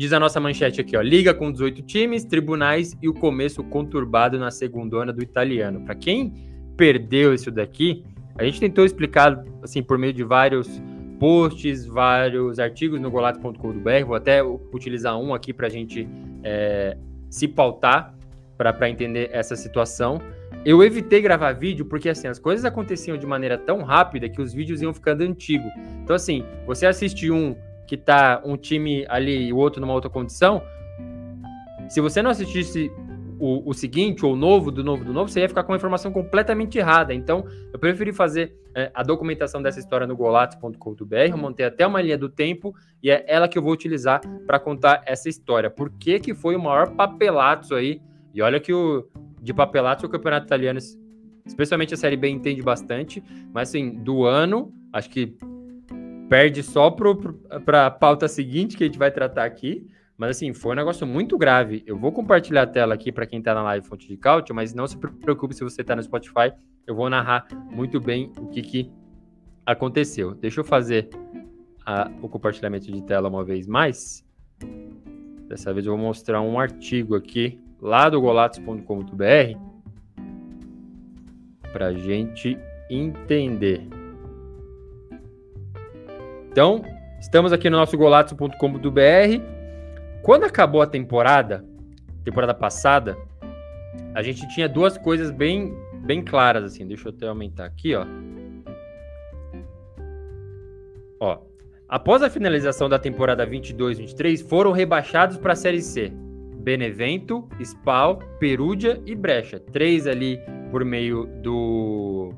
Diz a nossa manchete aqui, ó, liga com 18 times, tribunais e o começo conturbado na segunda do italiano. Para quem perdeu isso daqui, a gente tentou explicar assim por meio de vários posts, vários artigos no golato.com.br. Vou até utilizar um aqui para a gente é, se pautar para entender essa situação. Eu evitei gravar vídeo porque assim as coisas aconteciam de maneira tão rápida que os vídeos iam ficando antigos. Então assim, você assiste um que tá um time ali e o outro numa outra condição, se você não assistisse o, o, seguinte, ou o novo, do novo, do novo, você ia ficar com uma informação completamente errada. Então, eu preferi fazer é, a documentação dessa história no golatos.com.br, eu montei até uma linha do tempo, e é ela que eu vou utilizar para contar essa história. Por que, que foi o maior papelato aí? E olha que o de papelato o campeonato italiano, especialmente a Série B, entende bastante, mas assim, do ano, acho que perde só para a pauta seguinte que a gente vai tratar aqui. Mas assim, foi um negócio muito grave. Eu vou compartilhar a tela aqui para quem está na live Fonte de Cálcio, mas não se preocupe se você está no Spotify. Eu vou narrar muito bem o que, que aconteceu. Deixa eu fazer a, o compartilhamento de tela uma vez mais. Dessa vez eu vou mostrar um artigo aqui lá do golatos.com.br para gente entender. Então, estamos aqui no nosso golato.com.br. Quando acabou a temporada, temporada passada, a gente tinha duas coisas bem, bem claras assim. Deixa eu até aumentar aqui, ó. Ó, após a finalização da temporada 22-23, foram rebaixados para a Série C. Benevento, Spal, Perúdia e Brecha. Três ali por meio do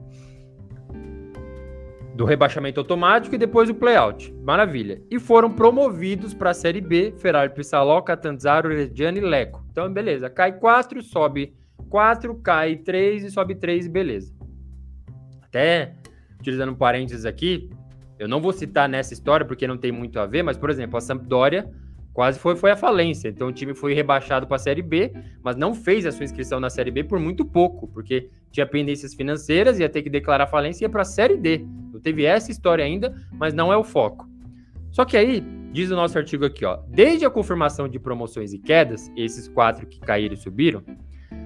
do rebaixamento automático e depois o playout. Maravilha. E foram promovidos para a Série B, Ferrari Pissaló, Catanzaro, Reggiani e Leco. Então, beleza. Cai 4, sobe 4, cai 3 e sobe 3, beleza. Até, utilizando um parênteses aqui, eu não vou citar nessa história porque não tem muito a ver, mas, por exemplo, a Sampdoria quase foi, foi a falência. Então o time foi rebaixado para a Série B, mas não fez a sua inscrição na Série B por muito pouco, porque tinha pendências financeiras, ia ter que declarar falência ia para a Série D. Não teve essa história ainda, mas não é o foco. Só que aí, diz o nosso artigo aqui, ó, desde a confirmação de promoções e quedas, esses quatro que caíram e subiram,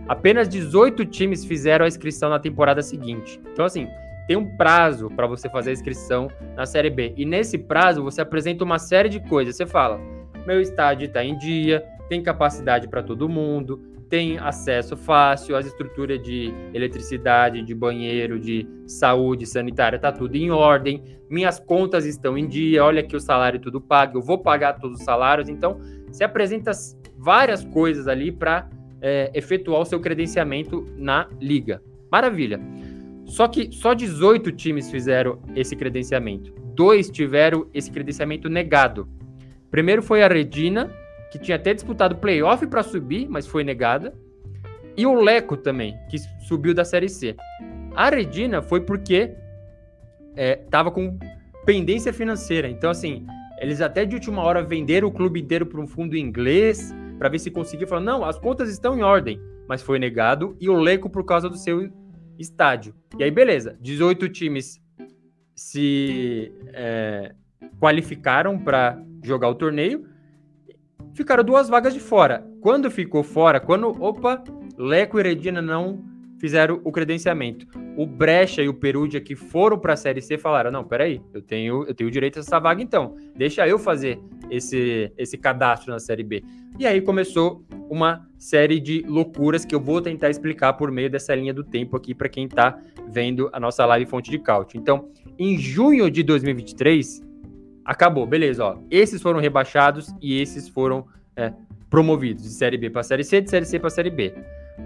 apenas 18 times fizeram a inscrição na temporada seguinte. Então, assim, tem um prazo para você fazer a inscrição na Série B. E nesse prazo, você apresenta uma série de coisas. Você fala, meu estádio está em dia, tem capacidade para todo mundo, tem acesso fácil, as estruturas de eletricidade, de banheiro, de saúde sanitária, tá tudo em ordem, minhas contas estão em dia, olha que o salário tudo pago, eu vou pagar todos os salários, então você apresenta várias coisas ali para é, efetuar o seu credenciamento na liga. Maravilha. Só que só 18 times fizeram esse credenciamento. Dois tiveram esse credenciamento negado. Primeiro foi a Redina, que tinha até disputado playoff para subir, mas foi negada. E o Leco também, que subiu da Série C. A Redina foi porque estava é, com pendência financeira. Então, assim, eles até de última hora venderam o clube inteiro para um fundo inglês para ver se conseguia falar: não, as contas estão em ordem, mas foi negado. E o Leco por causa do seu estádio. E aí, beleza, 18 times se é, qualificaram para jogar o torneio, ficaram duas vagas de fora. Quando ficou fora, quando, opa, Leco e Redina não fizeram o credenciamento. O Brecha e o Perugia que foram para a Série C falaram: "Não, peraí, eu tenho eu tenho direito a essa vaga então. Deixa eu fazer esse esse cadastro na Série B". E aí começou uma série de loucuras que eu vou tentar explicar por meio dessa linha do tempo aqui para quem está vendo a nossa live Fonte de Cálcio. Então, em junho de 2023, acabou, beleza, ó. Esses foram rebaixados e esses foram é, promovidos de Série B para Série C, de Série C para Série B.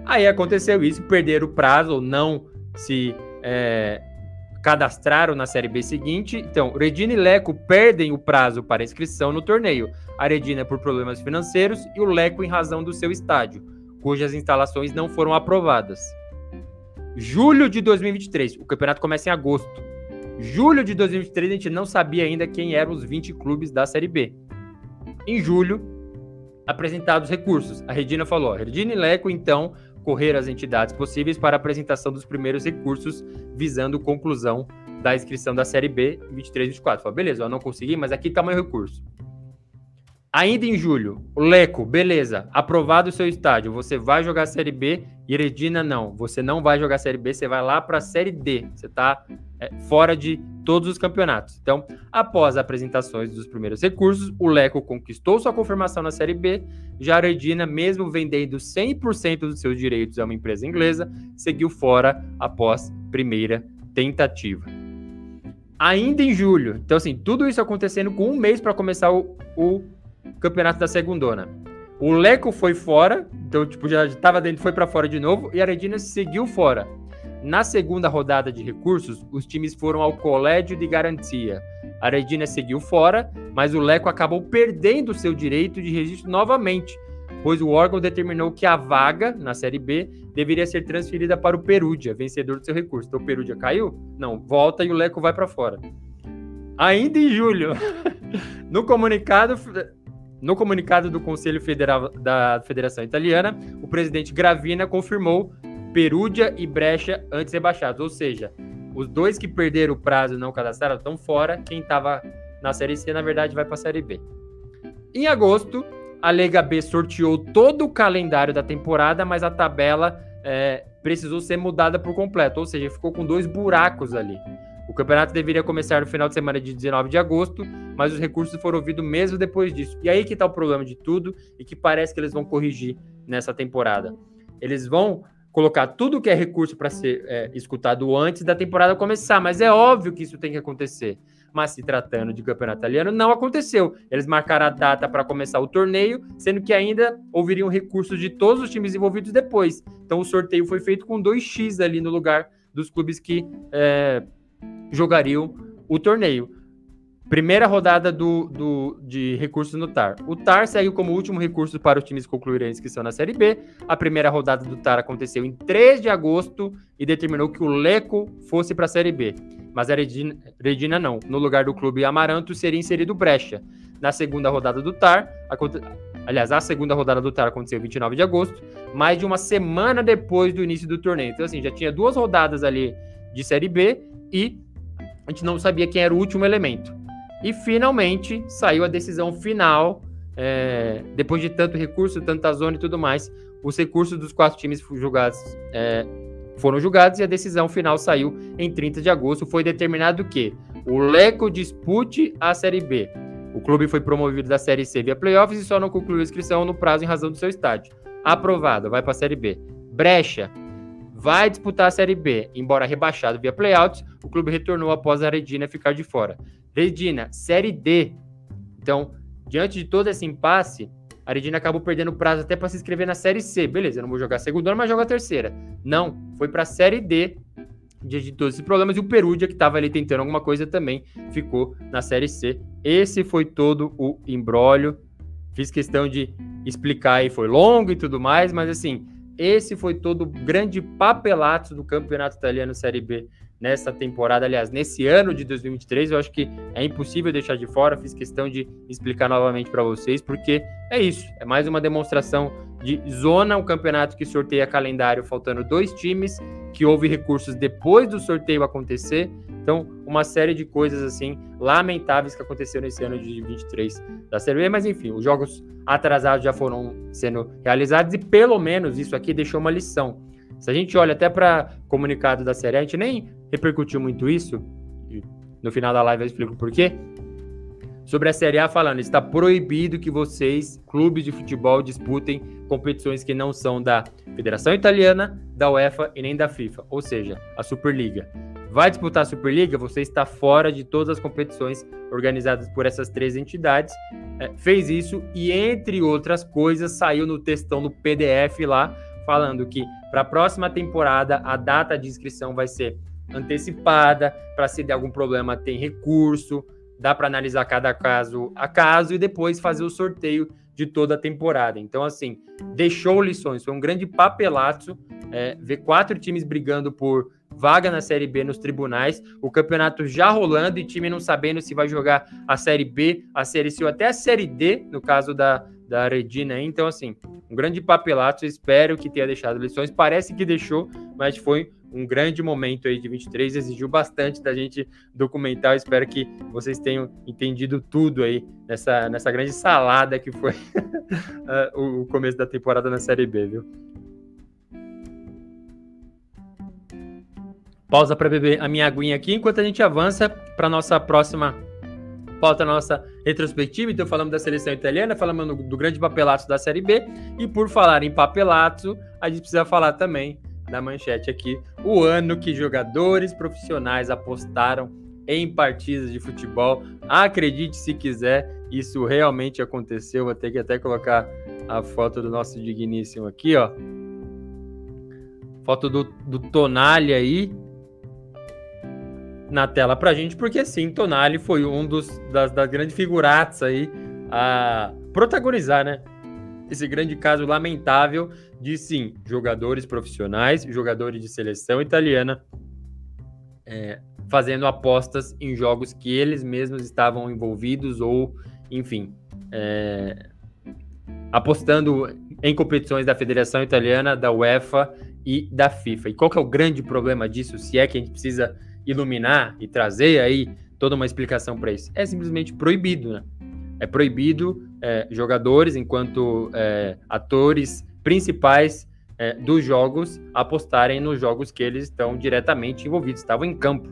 Aí aconteceu isso, perderam o prazo ou não se é, cadastraram na Série B seguinte. Então, Redina e Leco perdem o prazo para inscrição no torneio. A Redina por problemas financeiros e o Leco em razão do seu estádio, cujas instalações não foram aprovadas. Julho de 2023, o campeonato começa em agosto. Julho de 2023 a gente não sabia ainda quem eram os 20 clubes da Série B. Em julho, apresentados recursos. A Redina falou: Redina e Leco, então, correr as entidades possíveis para a apresentação dos primeiros recursos, visando conclusão da inscrição da Série B 23 24. Falou, beleza, eu não consegui, mas aqui está meu recurso. Ainda em julho, o Leco, beleza, aprovado o seu estádio, você vai jogar a Série B Heredina não, você não vai jogar a Série B, você vai lá para a Série D, você está é, fora de todos os campeonatos. Então, após apresentações dos primeiros recursos, o Leco conquistou sua confirmação na Série B, já a Heredina, mesmo vendendo 100% dos seus direitos a uma empresa inglesa, seguiu fora após primeira tentativa. Ainda em julho, então assim, tudo isso acontecendo com um mês para começar o, o campeonato da segundona. O Leco foi fora, então tipo já estava dentro, foi para fora de novo e a Redina seguiu fora. Na segunda rodada de recursos, os times foram ao colégio de garantia. A Redina seguiu fora, mas o Leco acabou perdendo seu direito de registro novamente, pois o órgão determinou que a vaga na Série B deveria ser transferida para o Perúdia, vencedor do seu recurso. Então o Perúdia caiu? Não, volta e o Leco vai para fora. Ainda em julho, no comunicado no comunicado do Conselho Federal da Federação Italiana, o presidente Gravina confirmou Perugia e Brecha antes rebaixados, ou seja, os dois que perderam o prazo e não cadastraram estão fora, quem estava na Série C, na verdade, vai para a Série B. Em agosto, a Lega B sorteou todo o calendário da temporada, mas a tabela é, precisou ser mudada por completo, ou seja, ficou com dois buracos ali. O campeonato deveria começar no final de semana de 19 de agosto, mas os recursos foram ouvidos mesmo depois disso. E aí que está o problema de tudo e que parece que eles vão corrigir nessa temporada. Eles vão colocar tudo que é recurso para ser é, escutado antes da temporada começar, mas é óbvio que isso tem que acontecer. Mas se tratando de campeonato italiano, não aconteceu. Eles marcaram a data para começar o torneio, sendo que ainda ouviriam recursos de todos os times envolvidos depois. Então o sorteio foi feito com 2x ali no lugar dos clubes que é, jogariam o torneio. Primeira rodada do, do, de recursos no TAR. O TAR segue como último recurso para os times concluírem a inscrição na Série B. A primeira rodada do TAR aconteceu em 3 de agosto e determinou que o Leco fosse para a Série B. Mas a Regina não. No lugar do clube Amaranto seria inserido Brecha. Na segunda rodada do TAR, aconte... aliás, a segunda rodada do TAR aconteceu em 29 de agosto, mais de uma semana depois do início do torneio. Então, assim, já tinha duas rodadas ali de Série B e a gente não sabia quem era o último elemento. E finalmente saiu a decisão final, é, depois de tanto recurso, tanta zona e tudo mais, os recursos dos quatro times julgados é, foram julgados e a decisão final saiu em 30 de agosto. Foi determinado que o Leco dispute a Série B. O clube foi promovido da Série C via playoffs e só não concluiu a inscrição no prazo em razão do seu estádio. Aprovado, vai para a Série B. Brecha vai disputar a Série B, embora rebaixado via playouts, o clube retornou após a Redina ficar de fora. Redina, Série D. Então, diante de todo esse impasse, a Redina acabou perdendo prazo até para se inscrever na Série C. Beleza, eu não vou jogar a segunda, mas joga a terceira. Não, foi para a Série D diante de todos esses problemas. E o Perúdia, que estava ali tentando alguma coisa também, ficou na Série C. Esse foi todo o embrólio. Fiz questão de explicar e foi longo e tudo mais, mas assim, esse foi todo o grande papelato do Campeonato Italiano Série B nessa temporada, aliás, nesse ano de 2023, eu acho que é impossível deixar de fora, fiz questão de explicar novamente para vocês, porque é isso, é mais uma demonstração de zona, um campeonato que sorteia calendário faltando dois times, que houve recursos depois do sorteio acontecer, então uma série de coisas assim lamentáveis que aconteceram nesse ano de 23 da Série B, mas enfim, os jogos atrasados já foram sendo realizados e pelo menos isso aqui deixou uma lição. Se a gente olha até para comunicado da série, a gente nem repercutiu muito isso. No final da live eu explico por quê. Sobre a Série A falando, está proibido que vocês, clubes de futebol, disputem competições que não são da Federação Italiana, da UEFA e nem da FIFA, ou seja, a Superliga. vai disputar a Superliga, você está fora de todas as competições organizadas por essas três entidades. É, fez isso e, entre outras coisas, saiu no textão no PDF lá, falando que para a próxima temporada a data de inscrição vai ser antecipada, para se der algum problema tem recurso, dá para analisar cada caso a caso e depois fazer o sorteio de toda a temporada. Então, assim, deixou lições, foi um grande papelaço é, ver quatro times brigando por vaga na Série B nos tribunais, o campeonato já rolando e time não sabendo se vai jogar a Série B, a Série C ou até a Série D, no caso da, da Redina. Então, assim, um grande papelato, espero que tenha deixado lições, parece que deixou, mas foi um grande momento aí de 23, exigiu bastante da gente documentar. Espero que vocês tenham entendido tudo aí nessa, nessa grande salada que foi o começo da temporada na Série B, viu? Pausa para beber a minha aguinha aqui enquanto a gente avança para nossa próxima pauta, nossa retrospectiva. Então, falamos da seleção italiana, falamos do, do grande papelato da Série B. E por falar em papelato, a gente precisa falar também da manchete aqui, o ano que jogadores profissionais apostaram em partidas de futebol. Acredite se quiser, isso realmente aconteceu. Vou ter que até colocar a foto do nosso digníssimo aqui, ó. Foto do, do Tonali aí, na tela pra gente, porque sim, Tonali foi um dos das, das grandes figuratas aí a protagonizar, né? Esse grande caso lamentável de sim, jogadores profissionais, jogadores de seleção italiana é, fazendo apostas em jogos que eles mesmos estavam envolvidos ou, enfim, é, apostando em competições da Federação Italiana, da UEFA e da FIFA. E qual que é o grande problema disso, se é que a gente precisa iluminar e trazer aí toda uma explicação para isso. É simplesmente proibido, né? É proibido é, jogadores, enquanto é, atores principais é, dos jogos, apostarem nos jogos que eles estão diretamente envolvidos, estavam em campo.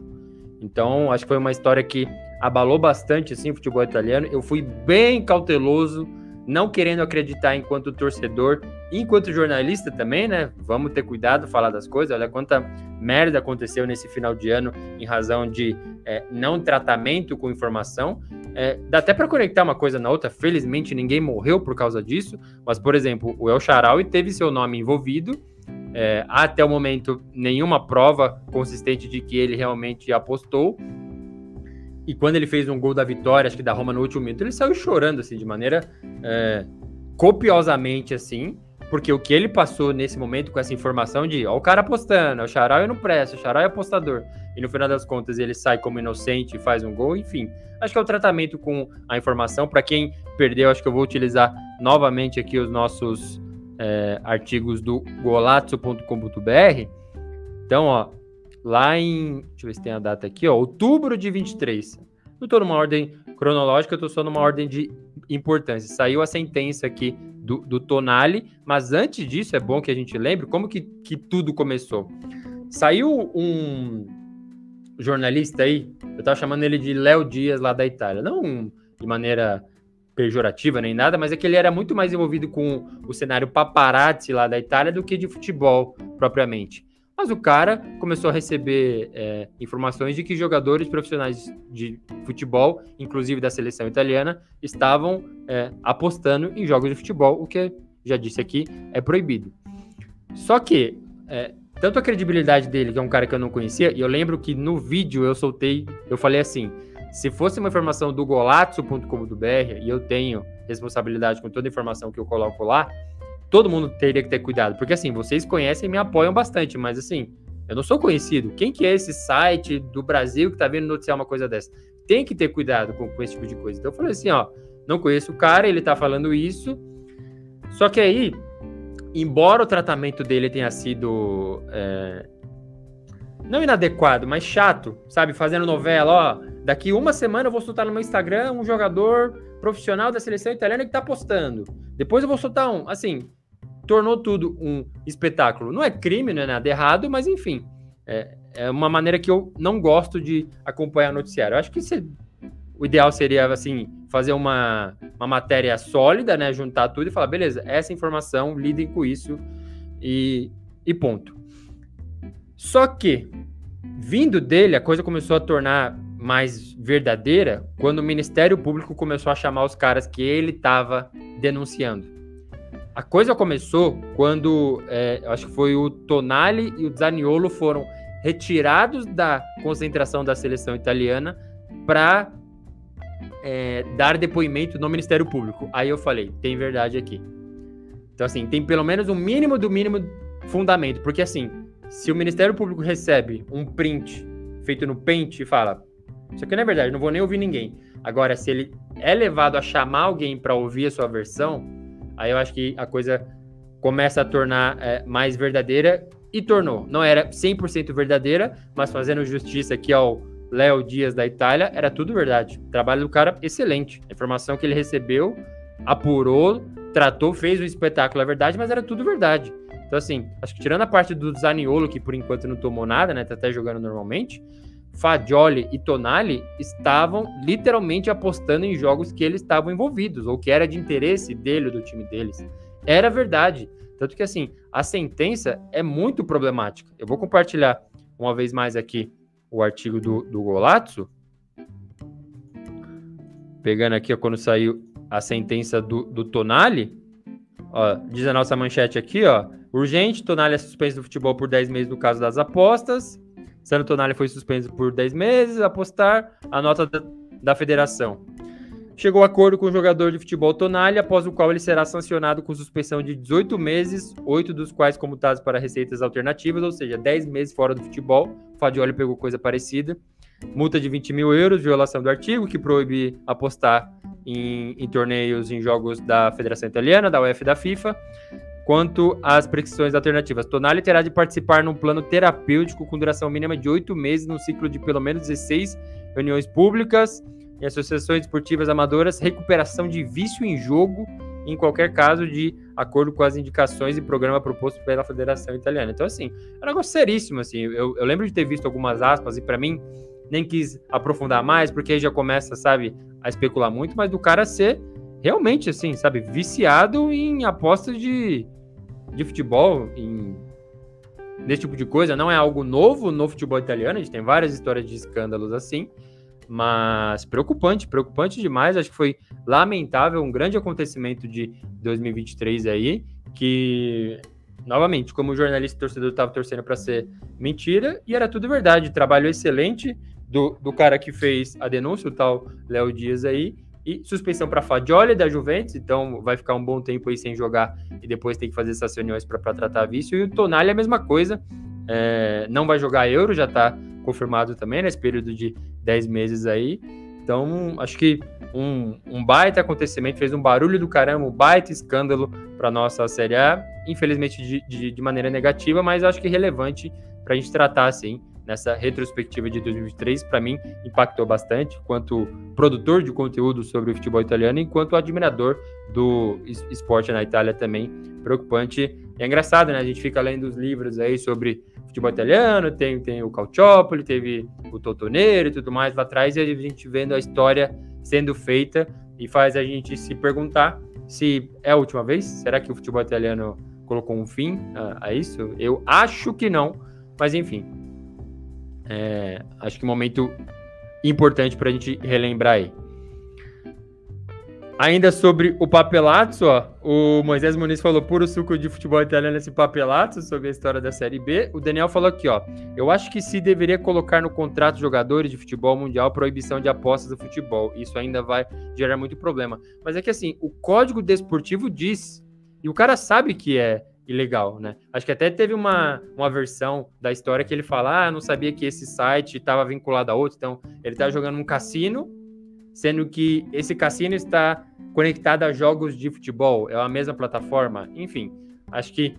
Então, acho que foi uma história que abalou bastante assim, o futebol italiano. Eu fui bem cauteloso, não querendo acreditar enquanto torcedor enquanto jornalista também, né? Vamos ter cuidado, falar das coisas. Olha quanta merda aconteceu nesse final de ano em razão de é, não tratamento com informação. É, dá até para conectar uma coisa na outra. Felizmente ninguém morreu por causa disso. Mas, por exemplo, o El Charaui teve seu nome envolvido. É, até o momento, nenhuma prova consistente de que ele realmente apostou. E quando ele fez um gol da vitória, acho que da Roma no último minuto, ele saiu chorando, assim, de maneira é, copiosamente, assim. Porque o que ele passou nesse momento com essa informação de ó, o cara apostando, o Charal não presta, o Charal é apostador, e no final das contas ele sai como inocente e faz um gol, enfim. Acho que é o tratamento com a informação. Para quem perdeu, acho que eu vou utilizar novamente aqui os nossos é, artigos do golazzo.com.br. Então, ó, lá em. Deixa eu ver se tem a data aqui, ó, outubro de 23. Não estou numa ordem cronológica, eu estou só numa ordem de importância. Saiu a sentença aqui do, do Tonali, mas antes disso é bom que a gente lembre como que, que tudo começou. Saiu um jornalista aí, eu tava chamando ele de Léo Dias lá da Itália, não de maneira pejorativa nem nada, mas é que ele era muito mais envolvido com o cenário paparazzi lá da Itália do que de futebol propriamente. Mas o cara começou a receber é, informações de que jogadores profissionais de futebol, inclusive da seleção italiana, estavam é, apostando em jogos de futebol, o que, já disse aqui, é proibido. Só que, é, tanto a credibilidade dele, que é um cara que eu não conhecia, e eu lembro que no vídeo eu soltei, eu falei assim: se fosse uma informação do golazzo.com.br, e eu tenho responsabilidade com toda a informação que eu coloco lá, todo mundo teria que ter cuidado, porque assim, vocês conhecem e me apoiam bastante, mas assim, eu não sou conhecido. Quem que é esse site do Brasil que tá vendo noticiar uma coisa dessa? Tem que ter cuidado com, com esse tipo de coisa. Então eu falei assim, ó, não conheço o cara, ele tá falando isso. Só que aí, embora o tratamento dele tenha sido é, não inadequado, mas chato, sabe? Fazendo novela, ó, daqui uma semana eu vou soltar no meu Instagram um jogador profissional da seleção italiana que tá postando. Depois eu vou soltar um, assim, tornou tudo um espetáculo. Não é crime, não é nada errado, mas enfim, é, é uma maneira que eu não gosto de acompanhar noticiário. Eu acho que isso, o ideal seria, assim, fazer uma, uma matéria sólida, né? Juntar tudo e falar, beleza, essa informação, lidem com isso e, e ponto. Só que vindo dele, a coisa começou a tornar mais verdadeira quando o Ministério Público começou a chamar os caras que ele estava denunciando. A coisa começou quando, é, acho que foi o Tonali e o Zaniolo foram retirados da concentração da seleção italiana para é, dar depoimento no Ministério Público. Aí eu falei, tem verdade aqui. Então, assim, tem pelo menos um mínimo do mínimo fundamento, porque assim, se o Ministério Público recebe um print feito no Paint e fala, isso aqui não é verdade, não vou nem ouvir ninguém. Agora, se ele é levado a chamar alguém para ouvir a sua versão, aí eu acho que a coisa começa a tornar é, mais verdadeira e tornou. Não era 100% verdadeira, mas fazendo justiça aqui ao Léo Dias da Itália, era tudo verdade. O trabalho do cara excelente. A informação que ele recebeu, apurou, tratou, fez o espetáculo, é verdade, mas era tudo verdade. Então, assim, acho que tirando a parte do Zaniolo, que por enquanto não tomou nada, né? Tá até jogando normalmente. Fagioli e Tonali estavam literalmente apostando em jogos que eles estavam envolvidos, ou que era de interesse dele ou do time deles. Era verdade. Tanto que, assim, a sentença é muito problemática. Eu vou compartilhar uma vez mais aqui o artigo do, do Golazzo. Pegando aqui quando saiu a sentença do, do Tonali. Ó, diz a nossa manchete aqui, ó. Urgente, Tonali é suspenso do futebol por 10 meses no caso das apostas. Sano Tonali foi suspenso por 10 meses, apostar a nota da, da federação. Chegou a acordo com o jogador de futebol Tonali, após o qual ele será sancionado com suspensão de 18 meses, 8 dos quais comutados para receitas alternativas, ou seja, 10 meses fora do futebol. O Fadioli pegou coisa parecida. Multa de 20 mil euros, violação do artigo, que proíbe apostar em, em torneios em jogos da Federação Italiana, da UEFA e da FIFA. Quanto às prescrições alternativas, Tonali terá de participar num plano terapêutico com duração mínima de oito meses, num ciclo de pelo menos 16 reuniões públicas em associações esportivas amadoras, recuperação de vício em jogo, em qualquer caso, de acordo com as indicações e programa proposto pela Federação Italiana. Então, assim, é um negócio seríssimo, assim. Eu, eu lembro de ter visto algumas aspas e, para mim, nem quis aprofundar mais, porque aí já começa, sabe, a especular muito, mas do cara ser realmente, assim, sabe, viciado em apostas de de futebol em nesse tipo de coisa. Não é algo novo no futebol italiano, a gente tem várias histórias de escândalos assim, mas preocupante, preocupante demais. Acho que foi lamentável, um grande acontecimento de 2023 aí, que novamente, como jornalista e torcedor estava torcendo para ser mentira e era tudo verdade. Trabalho excelente do, do cara que fez a denúncia, o tal Léo Dias aí, e suspensão para Fagioli da Juventus, então vai ficar um bom tempo aí sem jogar e depois tem que fazer essas reuniões para tratar vício. E o Tonali é a mesma coisa, é, não vai jogar Euro, já está confirmado também nesse período de 10 meses aí. Então, acho que um, um, baita acontecimento, fez um barulho do caramba, um baita escândalo para nossa Série A, infelizmente de, de, de maneira negativa, mas acho que relevante para a gente tratar assim nessa retrospectiva de 2023, para mim, impactou bastante, quanto produtor de conteúdo sobre o futebol italiano, enquanto admirador do esporte na Itália também, preocupante. É engraçado, né? A gente fica lendo os livros aí sobre futebol italiano, tem, tem o Calciopoli, teve o Totoneiro e tudo mais lá atrás, e a gente vendo a história sendo feita e faz a gente se perguntar se é a última vez. Será que o futebol italiano colocou um fim a, a isso? Eu acho que não, mas enfim, é, acho que um momento importante para a gente relembrar aí. Ainda sobre o papelato, ó, o Moisés Muniz falou puro suco de futebol italiano esse papelato sobre a história da Série B. O Daniel falou aqui, ó, eu acho que se deveria colocar no contrato de jogadores de futebol mundial proibição de apostas do futebol. Isso ainda vai gerar muito problema. Mas é que assim, o Código Desportivo diz, e o cara sabe que é ilegal, né? Acho que até teve uma, uma versão da história que ele fala, ah, não sabia que esse site estava vinculado a outro, então ele está jogando um cassino, sendo que esse cassino está conectado a jogos de futebol, é a mesma plataforma, enfim, acho que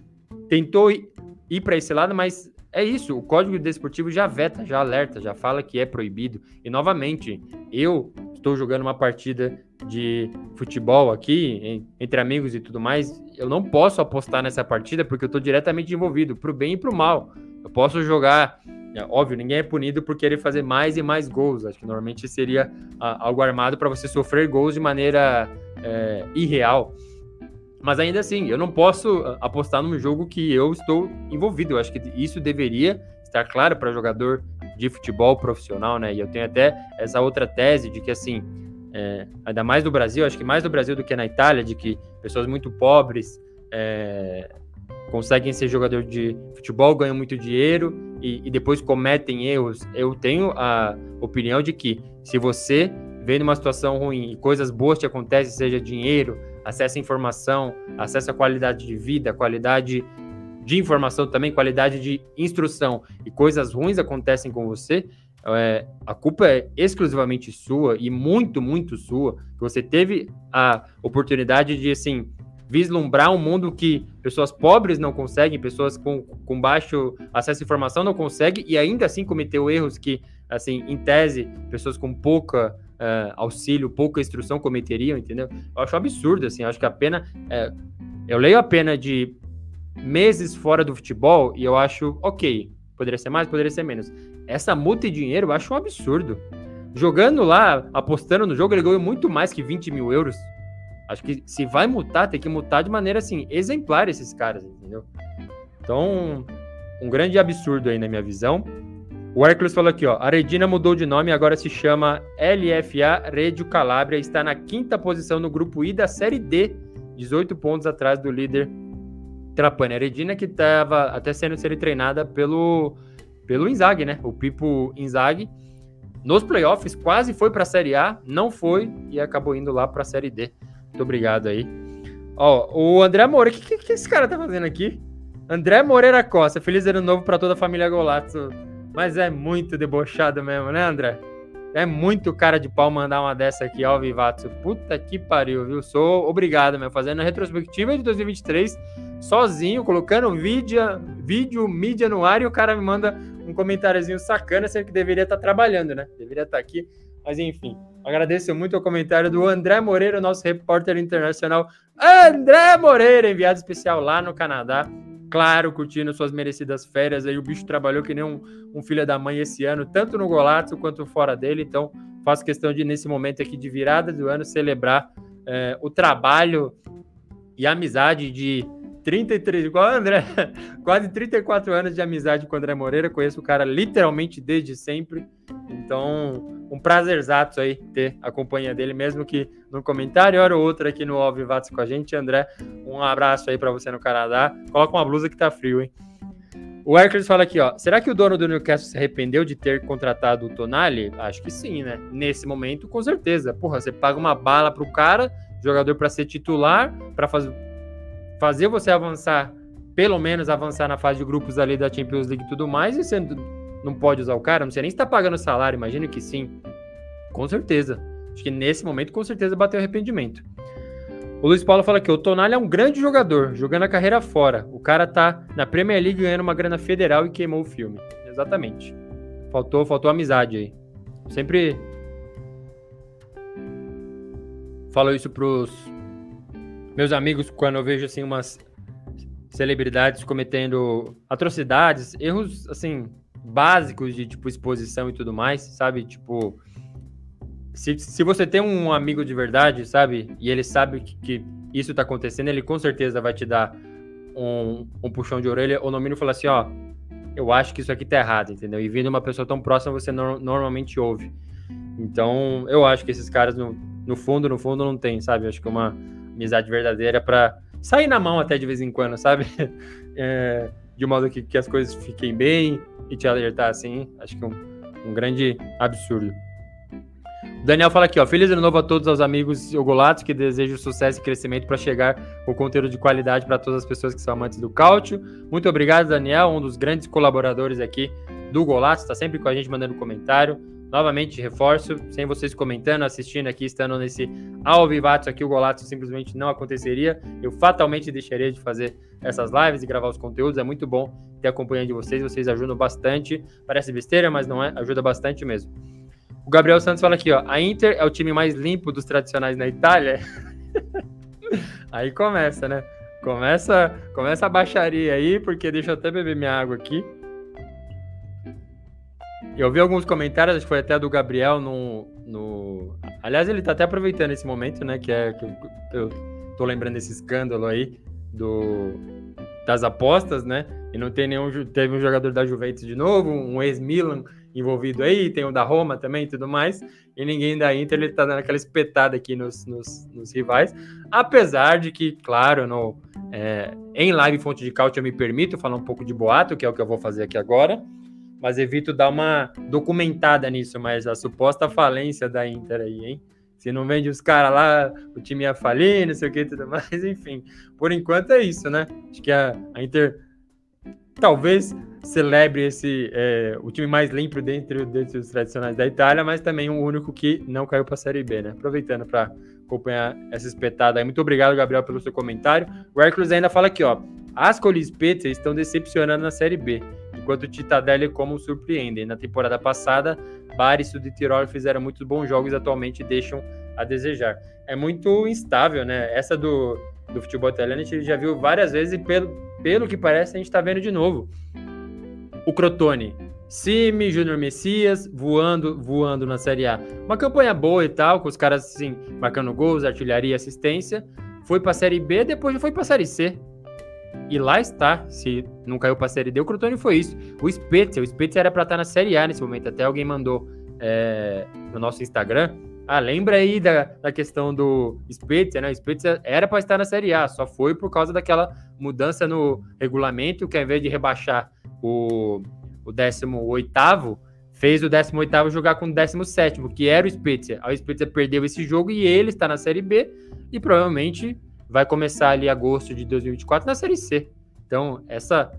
tentou ir para esse lado, mas é isso, o Código Desportivo já veta, já alerta, já fala que é proibido. E novamente, eu estou jogando uma partida de futebol aqui, entre amigos e tudo mais, eu não posso apostar nessa partida porque eu estou diretamente envolvido, pro bem e pro mal. Eu posso jogar, é, óbvio, ninguém é punido por querer fazer mais e mais gols. Acho que normalmente seria a, algo armado para você sofrer gols de maneira é, irreal. Mas ainda assim, eu não posso ah, apostar num jogo que eu estou envolvido. Eu acho que isso deveria estar claro para jogador de futebol profissional, né? E eu tenho até essa outra tese de que, assim, é, ainda mais no Brasil, acho que mais no Brasil do que na Itália, de que pessoas muito pobres é, conseguem ser jogador de futebol, ganham muito dinheiro e, e, depois cometem erros. Eu tenho a opinião de que se você vem numa situação ruim e coisas boas te acontecem, seja dinheiro, acesso à informação, acesso à qualidade de vida, qualidade de informação também, qualidade de instrução e coisas ruins acontecem com você, é, a culpa é exclusivamente sua e muito, muito sua. Que você teve a oportunidade de, assim, vislumbrar um mundo que pessoas pobres não conseguem, pessoas com, com baixo acesso à informação não conseguem e ainda assim cometeu erros que, assim, em tese, pessoas com pouca uh, auxílio, pouca instrução cometeriam, entendeu? Eu acho absurdo, assim, acho que a pena. É, eu leio a pena de meses fora do futebol e eu acho ok. Poderia ser mais, poderia ser menos. Essa multa de dinheiro eu acho um absurdo. Jogando lá, apostando no jogo, ele ganhou muito mais que 20 mil euros. Acho que se vai multar, tem que multar de maneira assim, exemplar esses caras, entendeu? Então, um grande absurdo aí na minha visão. O Hércules falou aqui, ó. A Redina mudou de nome agora se chama LFA Reggio Calabria. Está na quinta posição no grupo I da Série D, 18 pontos atrás do líder Trapani. A Redina que estava até sendo, sendo treinada pelo, pelo Inzaghi, né? O Pipo Inzaghi. Nos playoffs quase foi para a Série A, não foi e acabou indo lá para a Série D. Muito obrigado aí. Ó, o André Moreira, o que, que, que esse cara tá fazendo aqui? André Moreira Costa, feliz ano novo para toda a família Golato. Mas é muito debochado mesmo, né, André? É muito cara de pau mandar uma dessa aqui, ó, Vivato. Puta que pariu, viu? Sou obrigado, meu. Fazendo a retrospectiva de 2023, sozinho, colocando vídeo, vídeo, mídia no ar e o cara me manda um comentáriozinho sacana, sendo que deveria estar tá trabalhando, né? Deveria estar tá aqui. Mas enfim, agradeço muito o comentário do André Moreira, nosso repórter internacional. André Moreira, enviado especial lá no Canadá claro, curtindo suas merecidas férias. Aí o bicho trabalhou que nem um, um filho da mãe esse ano, tanto no Golato quanto fora dele. Então, faço questão de, nesse momento aqui de virada do ano, celebrar é, o trabalho e a amizade de 33, igual André, quase 34 anos de amizade com o André Moreira. Conheço o cara literalmente desde sempre. Então, um prazerzato aí ter a companhia dele, mesmo que no comentário, hora ou outra aqui no Ao Vivatos com a gente. André, um abraço aí para você no Canadá. Coloca uma blusa que tá frio, hein? O Hercules fala aqui, ó. Será que o dono do Newcastle se arrependeu de ter contratado o Tonali? Acho que sim, né? Nesse momento, com certeza. Porra, você paga uma bala pro cara, jogador para ser titular, para fazer fazer você avançar, pelo menos avançar na fase de grupos ali da Champions League e tudo mais, e você não pode usar o cara, não sei nem se tá pagando salário, imagino que sim. Com certeza. Acho que nesse momento, com certeza, bateu arrependimento. O Luiz Paulo fala que o Tonali é um grande jogador, jogando a carreira fora. O cara tá na Premier League ganhando uma grana federal e queimou o filme. Exatamente. Faltou, faltou amizade aí. Sempre falo isso pros meus amigos quando eu vejo assim umas celebridades cometendo atrocidades, erros assim básicos de tipo exposição e tudo mais, sabe? Tipo, se, se você tem um amigo de verdade, sabe? E ele sabe que, que isso tá acontecendo, ele com certeza vai te dar um, um puxão de orelha, ou no mínimo falar assim, ó, eu acho que isso aqui tá errado, entendeu? E vindo uma pessoa tão próxima, você no, normalmente ouve. Então, eu acho que esses caras, no, no fundo, no fundo, não tem, sabe? Acho que uma amizade verdadeira para sair na mão até de vez em quando, sabe? É, de modo que, que as coisas fiquem bem e te alertar assim, acho que é um, um grande absurdo. O Daniel fala aqui, ó, feliz ano novo a todos os amigos ogolatos que desejam sucesso e crescimento para chegar com conteúdo de qualidade para todas as pessoas que são amantes do cálcio. Muito obrigado, Daniel, um dos grandes colaboradores aqui do Golato, está sempre com a gente mandando comentário. Novamente, reforço, sem vocês comentando, assistindo aqui, estando nesse ao vivato aqui, o Golato simplesmente não aconteceria. Eu fatalmente deixaria de fazer essas lives e gravar os conteúdos. É muito bom ter a companhia de vocês, vocês ajudam bastante. Parece besteira, mas não é, ajuda bastante mesmo. O Gabriel Santos fala aqui, ó, a Inter é o time mais limpo dos tradicionais na Itália. aí começa, né? Começa, começa a baixaria aí, porque deixa eu até beber minha água aqui. Eu vi alguns comentários, acho que foi até do Gabriel no, no. Aliás, ele tá até aproveitando esse momento, né? Que é que eu, eu tô lembrando desse escândalo aí do, das apostas, né? E não tem nenhum. Teve um jogador da Juventus de novo, um ex-Milan, envolvido aí, tem o da Roma também e tudo mais, e ninguém da Inter, ele tá dando aquela espetada aqui nos, nos, nos rivais, apesar de que, claro, no, é, em live fonte de cálcio eu me permito falar um pouco de boato, que é o que eu vou fazer aqui agora, mas evito dar uma documentada nisso, mas a suposta falência da Inter aí, hein? Se não vende os caras lá, o time ia falir, não sei o que e tudo mais, enfim. Por enquanto é isso, né? Acho que a, a Inter talvez celebre esse é, o time mais limpo dentro, dentro dos tradicionais da Itália, mas também o único que não caiu para a Série B, né? Aproveitando para acompanhar essa espetada aí. Muito obrigado, Gabriel, pelo seu comentário. O Hércules ainda fala aqui, ó. Ascoli e Spezia estão decepcionando na Série B, enquanto o Citadelle como surpreendem. Na temporada passada, Bares e Tirol fizeram muitos bons jogos e atualmente deixam a desejar. É muito instável, né? Essa do, do futebol italiano a gente já viu várias vezes e pelo, pelo que parece a gente está vendo de novo. O Crotone, Simi, Júnior Messias voando, voando na Série A. Uma campanha boa e tal, com os caras assim, marcando gols, artilharia, assistência. Foi para a Série B, depois foi para a Série C. E lá está, se não caiu para a Série D, o Crotone foi isso. O Spezia, o Spezia era para estar na Série A nesse momento, até alguém mandou é, no nosso Instagram. Ah, lembra aí da, da questão do Spezia, né? O Spezia era para estar na Série A, só foi por causa daquela mudança no regulamento, que ao invés de rebaixar o, o 18º, fez o 18º jogar com o 17º, que era o Spezia. O Spezia perdeu esse jogo e ele está na Série B e provavelmente vai começar ali agosto de 2024 na Série C. Então, essa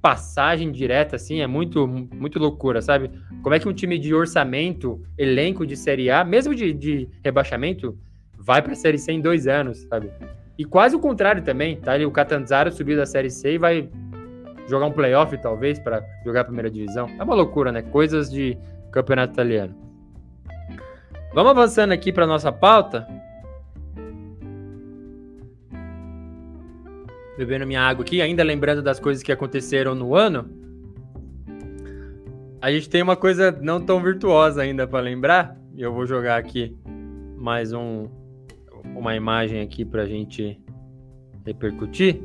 passagem direta, assim, é muito, muito loucura, sabe? Como é que um time de orçamento, elenco de Série A, mesmo de, de rebaixamento, vai para a Série C em dois anos, sabe? E quase o contrário também, tá? Ali o Catanzaro subiu da Série C e vai jogar um playoff, talvez, para jogar a primeira divisão. É uma loucura, né? Coisas de campeonato italiano. Vamos avançando aqui para nossa pauta. Bebendo minha água aqui, ainda lembrando das coisas que aconteceram no ano. A gente tem uma coisa não tão virtuosa ainda para lembrar. E eu vou jogar aqui mais um, uma imagem aqui para a gente repercutir.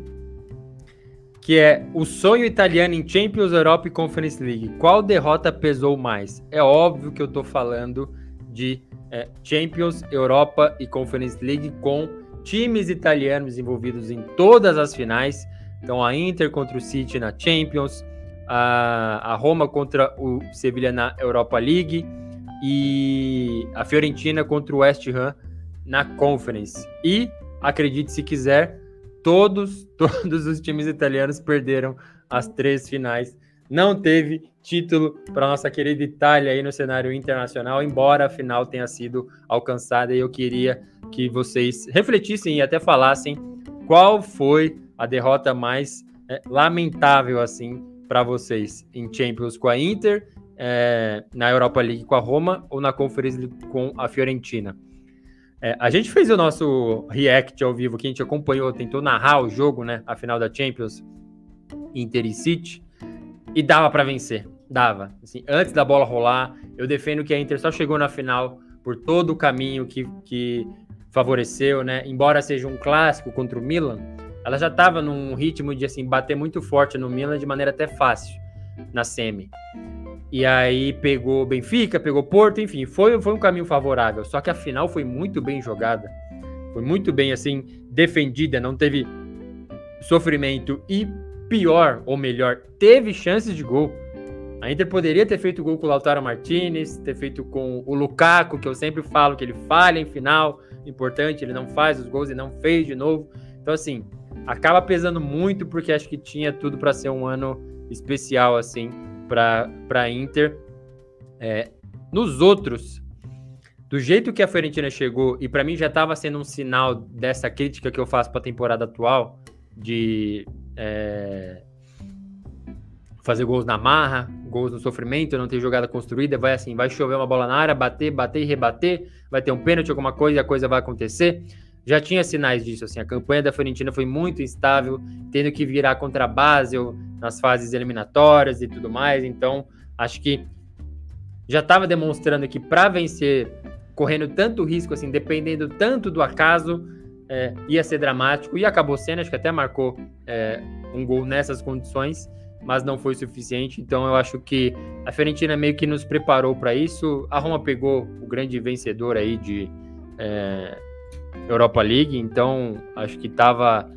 Que é o sonho italiano em Champions Europe e Conference League. Qual derrota pesou mais? É óbvio que eu estou falando de é, Champions, Europa e Conference League com times italianos envolvidos em todas as finais. Então, a Inter contra o City na Champions, a, a Roma contra o Sevilla na Europa League e a Fiorentina contra o West Ham na Conference. E, acredite se quiser, todos, todos os times italianos perderam as três finais. Não teve título para nossa querida Itália aí no cenário internacional, embora a final tenha sido alcançada e eu queria que vocês refletissem e até falassem qual foi a derrota mais é, lamentável assim para vocês em Champions com a Inter, é, na Europa League com a Roma ou na Conference League com a Fiorentina. É, a gente fez o nosso react ao vivo que a gente acompanhou, tentou narrar o jogo, né, a final da Champions Inter e City e dava para vencer, dava. Assim, antes da bola rolar, eu defendo que a Inter só chegou na final por todo o caminho que, que favoreceu, né? Embora seja um clássico contra o Milan, ela já estava num ritmo de assim bater muito forte no Milan de maneira até fácil na semi. E aí pegou Benfica, pegou Porto, enfim, foi, foi um caminho favorável. Só que a final foi muito bem jogada, foi muito bem assim defendida, não teve sofrimento e pior ou melhor, teve chances de gol. A Inter poderia ter feito gol com o Lautaro Martinez, ter feito com o Lukaku, que eu sempre falo que ele falha em final, importante, ele não faz os gols e não fez de novo. Então, assim, acaba pesando muito porque acho que tinha tudo para ser um ano especial, assim, para a Inter. É, nos outros, do jeito que a Fiorentina chegou, e para mim já estava sendo um sinal dessa crítica que eu faço para a temporada atual, de é, fazer gols na marra, gols no sofrimento, não ter jogada construída, vai assim, vai chover uma bola na área, bater, bater e rebater, vai ter um pênalti, alguma coisa e a coisa vai acontecer. Já tinha sinais disso, assim, a campanha da Fiorentina foi muito instável, tendo que virar contra a Basel nas fases eliminatórias e tudo mais, então acho que já estava demonstrando que para vencer, correndo tanto risco, assim, dependendo tanto do acaso, é, ia ser dramático, e acabou sendo, acho que até marcou é, um gol nessas condições, mas não foi suficiente. Então eu acho que a Fiorentina meio que nos preparou para isso. A Roma pegou o grande vencedor aí de é, Europa League, então acho que estava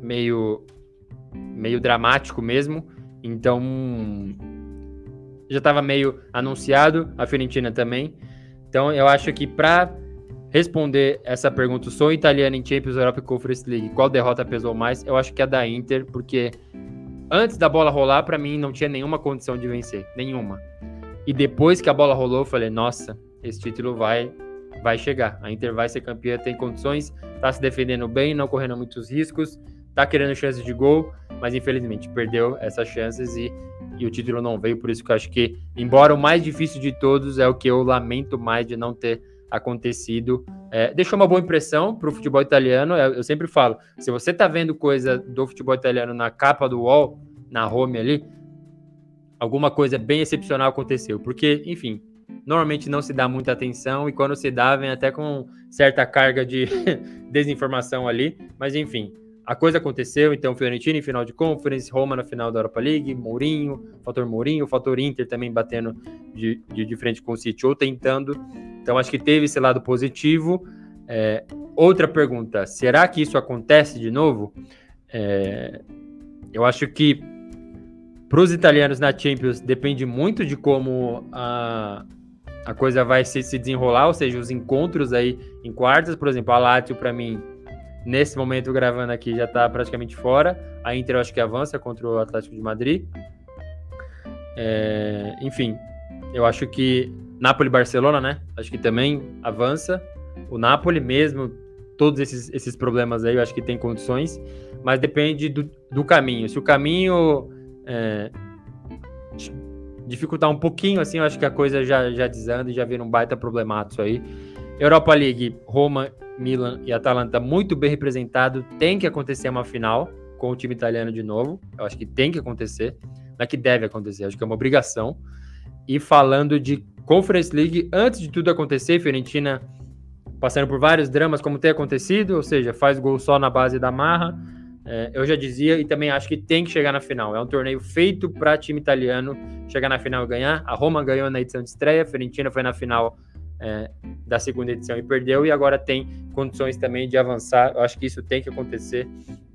meio meio dramático mesmo. Então já estava meio anunciado a Fiorentina também. Então eu acho que para responder essa pergunta, sou italiano em Champions Europa Conference League, qual derrota pesou mais? Eu acho que é a da Inter, porque antes da bola rolar, para mim não tinha nenhuma condição de vencer, nenhuma. E depois que a bola rolou, eu falei, nossa, esse título vai vai chegar. A Inter vai ser campeã, tem condições, tá se defendendo bem, não correndo muitos riscos, tá querendo chances de gol, mas infelizmente perdeu essas chances e, e o título não veio, por isso que eu acho que, embora o mais difícil de todos, é o que eu lamento mais de não ter acontecido. É, deixou uma boa impressão para o futebol italiano. Eu, eu, sempre falo: se você está vendo coisa do futebol italiano na capa do UOL, na home ali, alguma coisa bem excepcional aconteceu. Porque, enfim, normalmente não se dá muita atenção e quando se dá, vem até com certa carga de desinformação ali. Mas, enfim, a coisa aconteceu, então Fiorentina em final de conference, Roma na final da Europa League, Mourinho, fator Mourinho, fator Inter também batendo de, de, de frente com o City ou tentando. Então acho que teve esse lado positivo. É, outra pergunta: será que isso acontece de novo? É, eu acho que para os italianos na Champions depende muito de como a, a coisa vai se, se desenrolar, ou seja, os encontros aí em quartas, por exemplo, a Lazio para mim Nesse momento, gravando aqui, já está praticamente fora. A Inter, eu acho que avança contra o Atlético de Madrid. É, enfim, eu acho que Napoli-Barcelona, né? Acho que também avança. O Napoli mesmo, todos esses, esses problemas aí, eu acho que tem condições. Mas depende do, do caminho. Se o caminho é, dificultar um pouquinho, assim, eu acho que a coisa já, já desanda e já vira um baita problemático aí. Europa League, Roma Milan e Atalanta muito bem representado. Tem que acontecer uma final com o time italiano de novo. Eu acho que tem que acontecer. Não é que deve acontecer, acho que é uma obrigação. E falando de Conference League, antes de tudo acontecer, Fiorentina passando por vários dramas, como tem acontecido, ou seja, faz gol só na base da marra. É, eu já dizia e também acho que tem que chegar na final. É um torneio feito para time italiano chegar na final e ganhar. A Roma ganhou na edição de estreia, a Fiorentina foi na final é, da segunda edição e perdeu, e agora tem condições também de avançar. Eu acho que isso tem que acontecer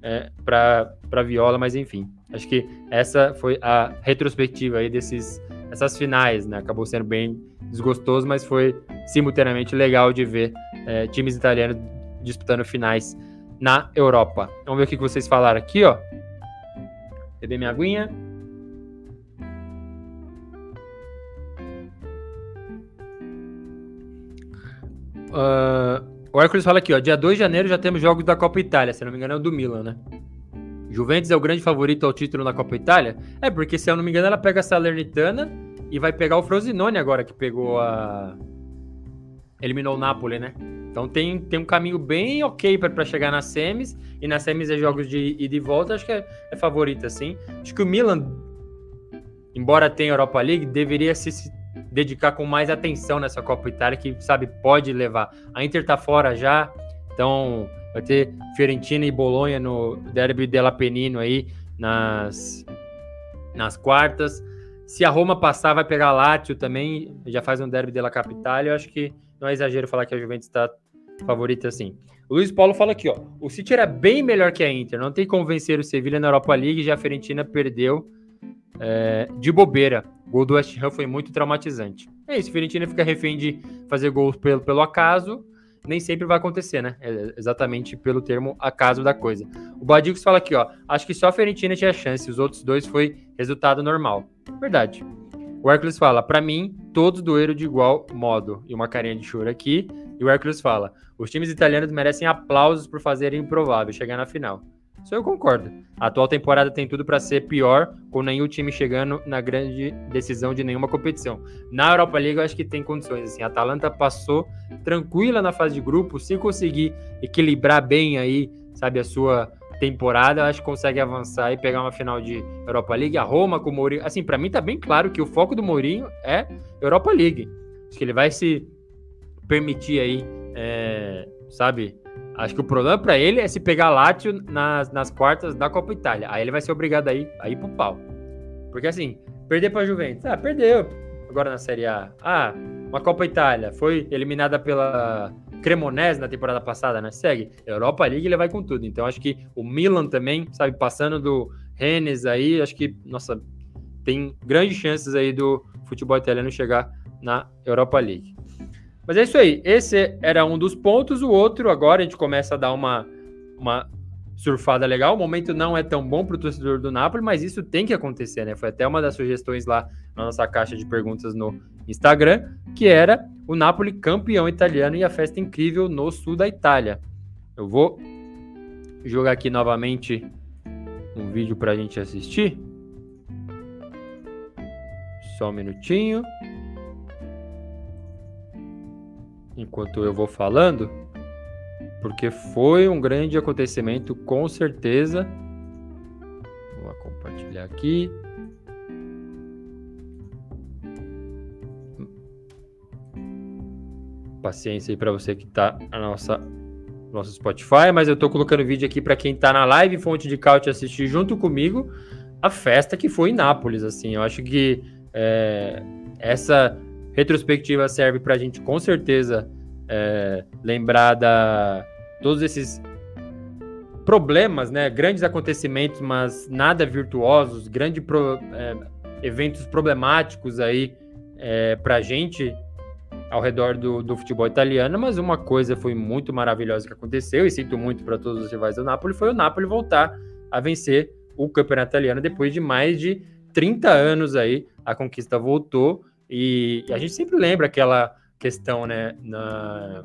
é, para Viola, mas enfim, acho que essa foi a retrospectiva aí desses essas finais, né? Acabou sendo bem desgostoso, mas foi simultaneamente legal de ver é, times italianos disputando finais na Europa. Vamos ver o que vocês falaram aqui, ó. Beber minha aguinha. Uh, o Hércules fala aqui, ó. Dia 2 de janeiro já temos jogos da Copa Itália, se não me engano é o do Milan, né? Juventus é o grande favorito ao título na Copa Itália? É, porque se eu não me engano ela pega a Salernitana e vai pegar o Frosinone agora, que pegou a... Eliminou o Napoli, né? Então tem, tem um caminho bem ok para chegar nas semis. E nas semis é jogos de ida e volta, acho que é, é favorito, assim. Acho que o Milan, embora tenha Europa League, deveria se dedicar com mais atenção nessa Copa Itália, que, sabe, pode levar. A Inter tá fora já, então vai ter Fiorentina e Bolonha no Derby della Penino aí nas, nas quartas. Se a Roma passar, vai pegar a Lazio também, já faz um Derby della Capitale. Eu acho que não é exagero falar que a Juventus está favorita assim. O Luiz Paulo fala aqui, ó. O City era bem melhor que a Inter. Não tem como vencer o Sevilla na Europa League. Já a Fiorentina perdeu é, de bobeira. O gol do West Ham foi muito traumatizante. É isso, Fiorentina fica refém de fazer gols pelo, pelo acaso, nem sempre vai acontecer, né? É exatamente pelo termo acaso da coisa. O Badicos fala aqui, ó, acho que só a Fiorentina tinha chance, os outros dois foi resultado normal. Verdade. O Hércules fala, para mim, todos doeram de igual modo. E uma carinha de choro aqui. E o Hércules fala, os times italianos merecem aplausos por fazerem improvável chegar na final. Isso eu concordo. A atual temporada tem tudo para ser pior, com nenhum time chegando na grande decisão de nenhuma competição. Na Europa League, eu acho que tem condições. Assim, a Atalanta passou tranquila na fase de grupo, se conseguir equilibrar bem aí, sabe, a sua temporada, acho que consegue avançar e pegar uma final de Europa League. A Roma com o Mourinho, assim, para mim tá bem claro que o foco do Mourinho é Europa League. Acho que ele vai se permitir aí, é, sabe, Acho que o problema para ele é se pegar Lazio nas, nas quartas da Copa Itália. Aí ele vai ser obrigado a ir, a ir pro pau. Porque assim, perder pra Juventus. Ah, perdeu. Agora na Série A. Ah, uma Copa Itália. Foi eliminada pela Cremonese na temporada passada, né? Segue. Europa League ele vai com tudo. Então acho que o Milan também, sabe, passando do Rennes aí, acho que, nossa, tem grandes chances aí do futebol italiano chegar na Europa League. Mas é isso aí. Esse era um dos pontos. O outro, agora a gente começa a dar uma, uma surfada legal. O momento não é tão bom para o torcedor do Napoli, mas isso tem que acontecer, né? Foi até uma das sugestões lá na nossa caixa de perguntas no Instagram, que era o Napoli campeão italiano e a festa incrível no sul da Itália. Eu vou jogar aqui novamente um vídeo para a gente assistir. Só um minutinho. Enquanto eu vou falando porque foi um grande acontecimento, com certeza. Vou compartilhar aqui. Paciência aí para você que está na nossa nosso Spotify, mas eu estou colocando vídeo aqui para quem está na live Fonte de Couch assistir junto comigo a festa que foi em Nápoles, assim. Eu acho que é, essa retrospectiva serve para a gente com certeza é, lembrar da todos esses problemas, né? Grandes acontecimentos, mas nada virtuosos, grandes pro, é, eventos problemáticos aí é, para a gente ao redor do, do, futebol italiano, mas uma coisa foi muito maravilhosa que aconteceu, e sinto muito para todos os rivais do Napoli, foi o Napoli voltar a vencer o campeonato italiano depois de mais de 30 anos aí, a conquista voltou, e, e a gente sempre lembra aquela questão, né, na,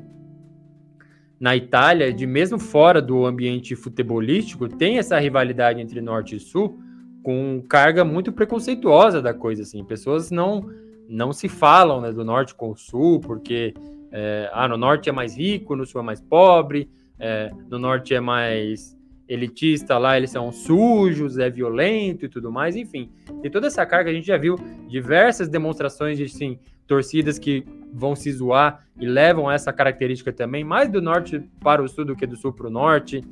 na Itália, de mesmo fora do ambiente futebolístico, tem essa rivalidade entre norte e sul com carga muito preconceituosa da coisa, assim. Pessoas não não se falam né, do norte com o sul, porque é, ah, no norte é mais rico, no sul é mais pobre, é, no norte é mais elitista, lá eles são sujos, é violento e tudo mais, enfim. E toda essa carga a gente já viu diversas demonstrações de sim, torcidas que vão se zoar e levam essa característica também, mais do norte para o sul do que do sul para o norte.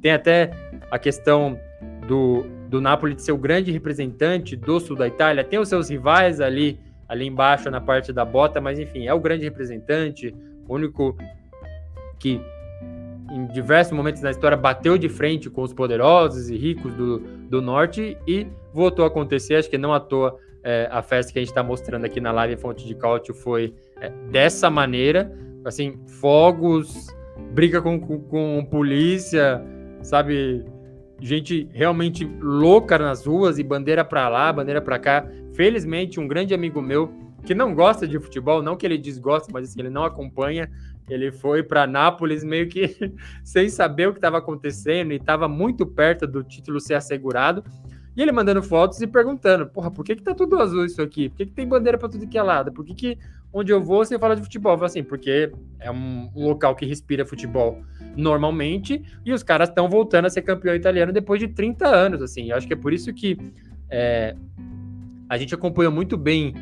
Tem até a questão do, do Napoli de ser o grande representante do sul da Itália, tem os seus rivais ali, ali embaixo na parte da bota, mas enfim, é o grande representante, único que em diversos momentos na história bateu de frente com os poderosos e ricos do, do norte e voltou a acontecer, acho que não à toa é, a festa que a gente está mostrando aqui na live Fonte de Cálcio foi é, dessa maneira, assim, fogos, briga com, com, com polícia, sabe? Gente realmente louca nas ruas e bandeira para lá, bandeira para cá. Felizmente, um grande amigo meu que não gosta de futebol, não que ele desgosta, mas assim, ele não acompanha. Ele foi para Nápoles meio que sem saber o que estava acontecendo e estava muito perto do título ser assegurado. E ele mandando fotos e perguntando: porra, por que, que tá tudo azul isso aqui? Por que, que tem bandeira para tudo que é lado? Por que, que onde eu vou você fala de futebol? Eu falo assim, porque é um, local que respira futebol normalmente e os caras estão voltando a ser campeão italiano depois de 30 anos, assim. Eu acho que é por isso que é, a gente acompanhou muito bem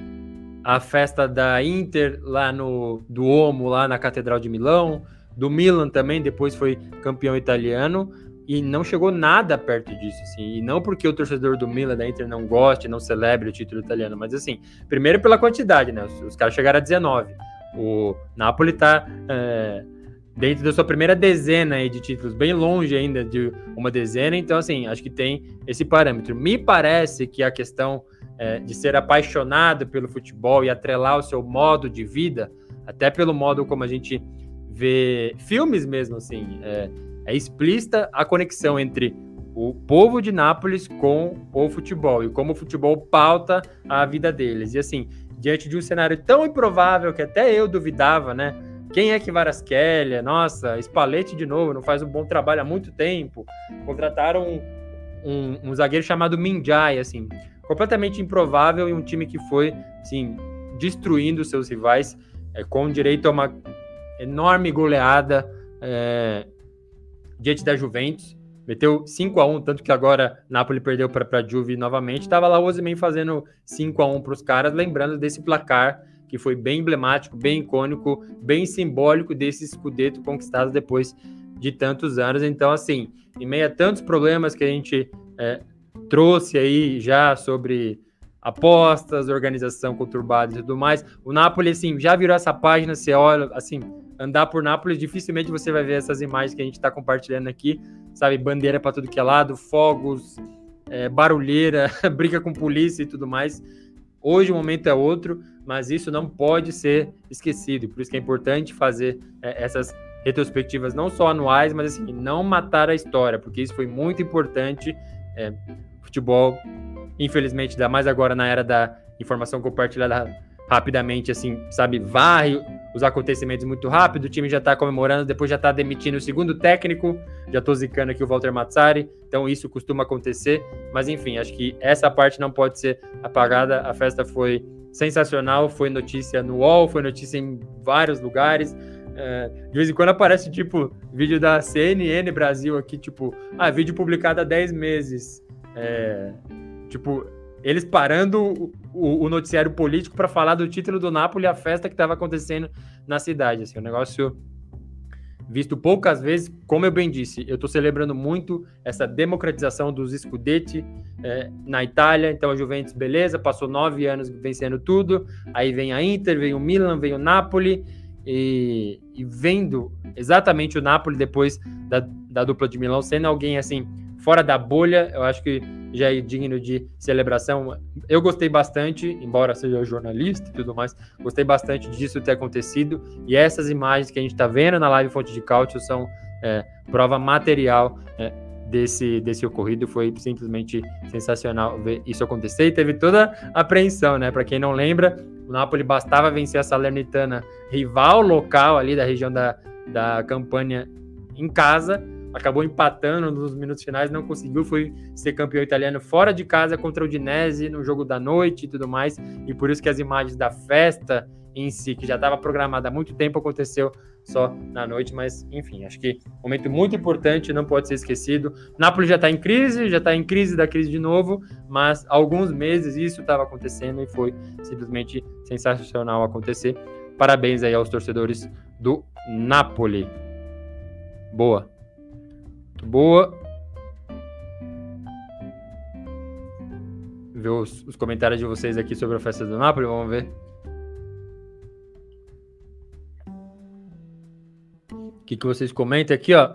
a festa da Inter lá no do Omo, lá na Catedral de Milão, do Milan também, depois foi campeão italiano e não chegou nada perto disso, assim. E não porque o torcedor do Milan da Inter não goste, não celebre o título italiano, mas assim, primeiro pela quantidade, né? Os, os caras chegaram a 19. O Napoli tá é, dentro da sua primeira dezena aí de títulos, bem longe ainda de uma dezena, então assim, acho que tem esse parâmetro. Me parece que a questão é, de ser apaixonado pelo futebol e atrelar o seu modo de vida, até pelo modo como a gente vê filmes mesmo, assim, é, é explícita a conexão entre o povo de Nápoles com o futebol e como o futebol pauta a vida deles. E assim, diante de um cenário tão improvável que até eu duvidava, né? Quem é que Varasquelia? Nossa, Spalletti de novo, não faz um bom trabalho há muito tempo. Contrataram um, um, um zagueiro chamado Minjai, assim, completamente improvável e um time que foi, assim, destruindo seus rivais é, com direito a uma enorme goleada. É, diante da Juventus. Meteu 5 a 1 tanto que agora Napoli perdeu para a Juve novamente. Estava lá o Osimhen fazendo 5 a 1 para os caras, lembrando desse placar que foi bem emblemático, bem icônico, bem simbólico desse escudeto conquistado depois de tantos anos. Então, assim, em meio a tantos problemas que a gente é, trouxe aí já sobre apostas, organização conturbada e tudo mais, o Napoli, assim, já virou essa página, você olha, assim, andar por Nápoles, dificilmente você vai ver essas imagens que a gente está compartilhando aqui, sabe? Bandeira para tudo que é lado, fogos, é, barulheira, briga com polícia e tudo mais. Hoje o momento é outro, mas isso não pode ser esquecido. Por isso que é importante fazer é, essas retrospectivas não só anuais, mas assim, não matar a história, porque isso foi muito importante. É, futebol, infelizmente, ainda mais agora na era da informação compartilhada rapidamente, assim, sabe, varre os acontecimentos muito rápido, o time já tá comemorando, depois já tá demitindo o segundo técnico, já tô zicando aqui o Walter Mazzari, então isso costuma acontecer, mas enfim, acho que essa parte não pode ser apagada, a festa foi sensacional, foi notícia no UOL, foi notícia em vários lugares, é, de vez em quando aparece, tipo, vídeo da CNN Brasil aqui, tipo, ah, vídeo publicado há 10 meses, é, tipo, eles parando o, o noticiário político para falar do título do Napoli, a festa que estava acontecendo na cidade. Assim, um negócio visto poucas vezes, como eu bem disse, eu estou celebrando muito essa democratização dos Scudetti é, na Itália. Então a Juventus, beleza, passou nove anos vencendo tudo. Aí vem a Inter, vem o Milan, vem o Napoli. E, e vendo exatamente o Napoli depois da, da dupla de Milão sendo alguém assim fora da bolha, eu acho que já é digno de celebração. Eu gostei bastante, embora seja jornalista e tudo mais, gostei bastante disso ter acontecido. E essas imagens que a gente está vendo na live Fonte de Cálcio são é, prova material é, desse, desse ocorrido. Foi simplesmente sensacional ver isso acontecer. E teve toda a apreensão, né? Para quem não lembra, o Napoli bastava vencer a Salernitana, rival local ali da região da, da campanha em casa acabou empatando nos minutos finais, não conseguiu, foi ser campeão italiano fora de casa contra o Dinese no jogo da noite e tudo mais, e por isso que as imagens da festa em si, que já estava programada há muito tempo, aconteceu só na noite, mas enfim, acho que momento muito importante, não pode ser esquecido. Nápoles já está em crise, já está em crise da crise de novo, mas há alguns meses isso estava acontecendo e foi simplesmente sensacional acontecer. Parabéns aí aos torcedores do Napoli. Boa. Muito boa. Ver os, os, comentários de vocês aqui sobre a festa do Napoli, vamos ver. O que, que vocês comentam aqui, ó?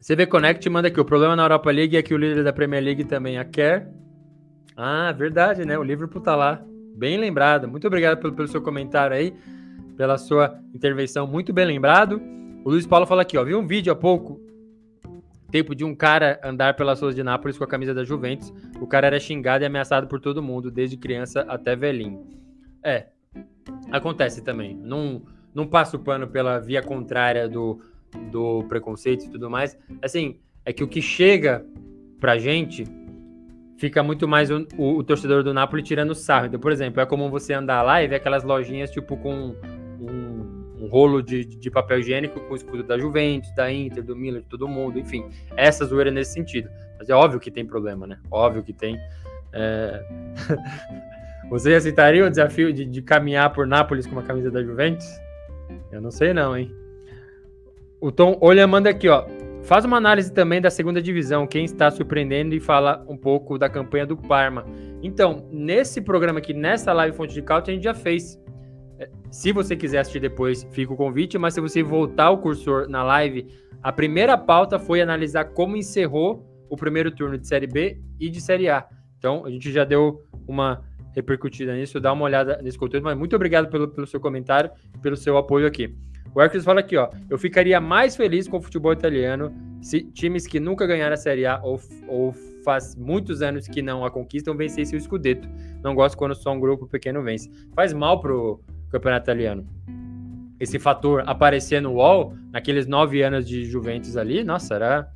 CV Connect manda aqui. O problema na Europa League é que o líder da Premier League também a quer. Ah, verdade, né? O Liverpool tá lá. Bem lembrado. Muito obrigado pelo, pelo seu comentário aí, pela sua intervenção. Muito bem lembrado. O Luiz Paulo fala aqui, ó. Vi um vídeo há pouco tempo de um cara andar pelas ruas de Nápoles com a camisa da Juventus. O cara era xingado e ameaçado por todo mundo, desde criança até velhinho. É, acontece também. Não, não passa o pano pela via contrária do, do preconceito e tudo mais. Assim, é que o que chega pra gente fica muito mais o, o, o torcedor do Napoli tirando sarro. Então, por exemplo, é comum você andar lá e ver aquelas lojinhas tipo com um rolo de, de papel higiênico com o escudo da Juventus, da Inter, do Milan, de todo mundo, enfim, essa zoeira nesse sentido. Mas é óbvio que tem problema, né? Óbvio que tem. É... Você aceitaria o desafio de, de caminhar por Nápoles com uma camisa da Juventus? Eu não sei não, hein? O Tom Olha manda aqui, ó. Faz uma análise também da segunda divisão, quem está surpreendendo e fala um pouco da campanha do Parma. Então, nesse programa aqui, nessa live Fonte de Cálcio, a gente já fez se você quiser assistir depois, fica o convite, mas se você voltar o cursor na live, a primeira pauta foi analisar como encerrou o primeiro turno de Série B e de Série A. Então, a gente já deu uma repercutida nisso, dá uma olhada nesse conteúdo, mas muito obrigado pelo, pelo seu comentário pelo seu apoio aqui. O Hercules fala aqui, ó, eu ficaria mais feliz com o futebol italiano se times que nunca ganharam a Série A ou, ou faz muitos anos que não a conquistam vencessem o Scudetto. Não gosto quando só um grupo pequeno vence. Faz mal pro, campeonato italiano. Esse fator aparecer no UOL, naqueles nove anos de Juventus ali, nossa, era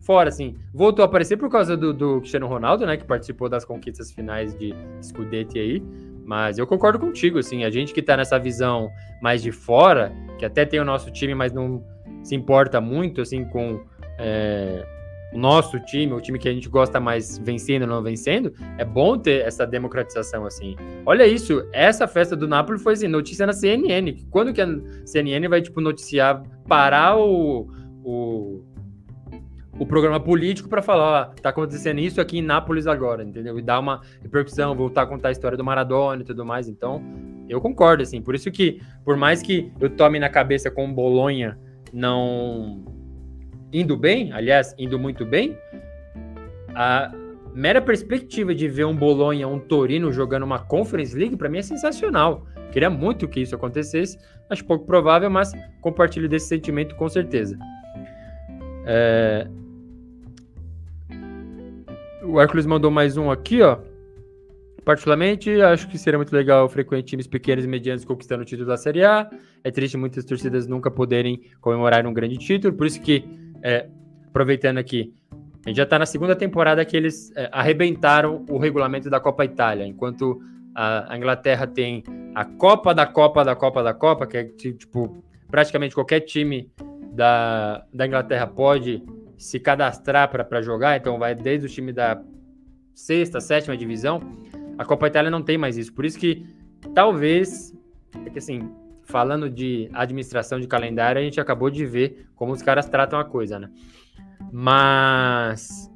fora, assim. Voltou a aparecer por causa do, do Cristiano Ronaldo, né, que participou das conquistas finais de Scudetti aí, mas eu concordo contigo, assim, a gente que tá nessa visão mais de fora, que até tem o nosso time, mas não se importa muito, assim, com é, o nosso time, o time que a gente gosta mais vencendo ou não vencendo, é bom ter essa democratização assim. Olha isso, essa festa do Napoli foi assim, notícia na CNN. Quando que a CNN vai tipo noticiar parar o, o, o programa político para falar, ó, tá acontecendo isso aqui em Nápoles agora, entendeu? E dar uma repercussão, voltar a contar a história do Maradona e tudo mais. Então, eu concordo, assim. Por isso que, por mais que eu tome na cabeça com Bolonha não indo bem, aliás, indo muito bem, a mera perspectiva de ver um Bolonha, um Torino jogando uma Conference League, para mim é sensacional. Queria muito que isso acontecesse, acho pouco provável, mas compartilho desse sentimento com certeza. É... O Hércules mandou mais um aqui, ó. Particularmente, acho que seria muito legal frequentar times pequenos e medianos conquistando o título da Série A. É triste muitas torcidas nunca poderem comemorar um grande título, por isso que, é, aproveitando aqui, a gente já está na segunda temporada que eles é, arrebentaram o regulamento da Copa Itália, enquanto a, a, Inglaterra tem a Copa da Copa da Copa da Copa, que é tipo, praticamente qualquer time da, da Inglaterra pode se cadastrar para jogar, então vai desde o time da sexta, sétima divisão. A Copa Itália não tem mais isso, por isso que talvez, é que assim, falando de administração de calendário, a gente acabou de ver como os caras tratam a coisa, né? Mas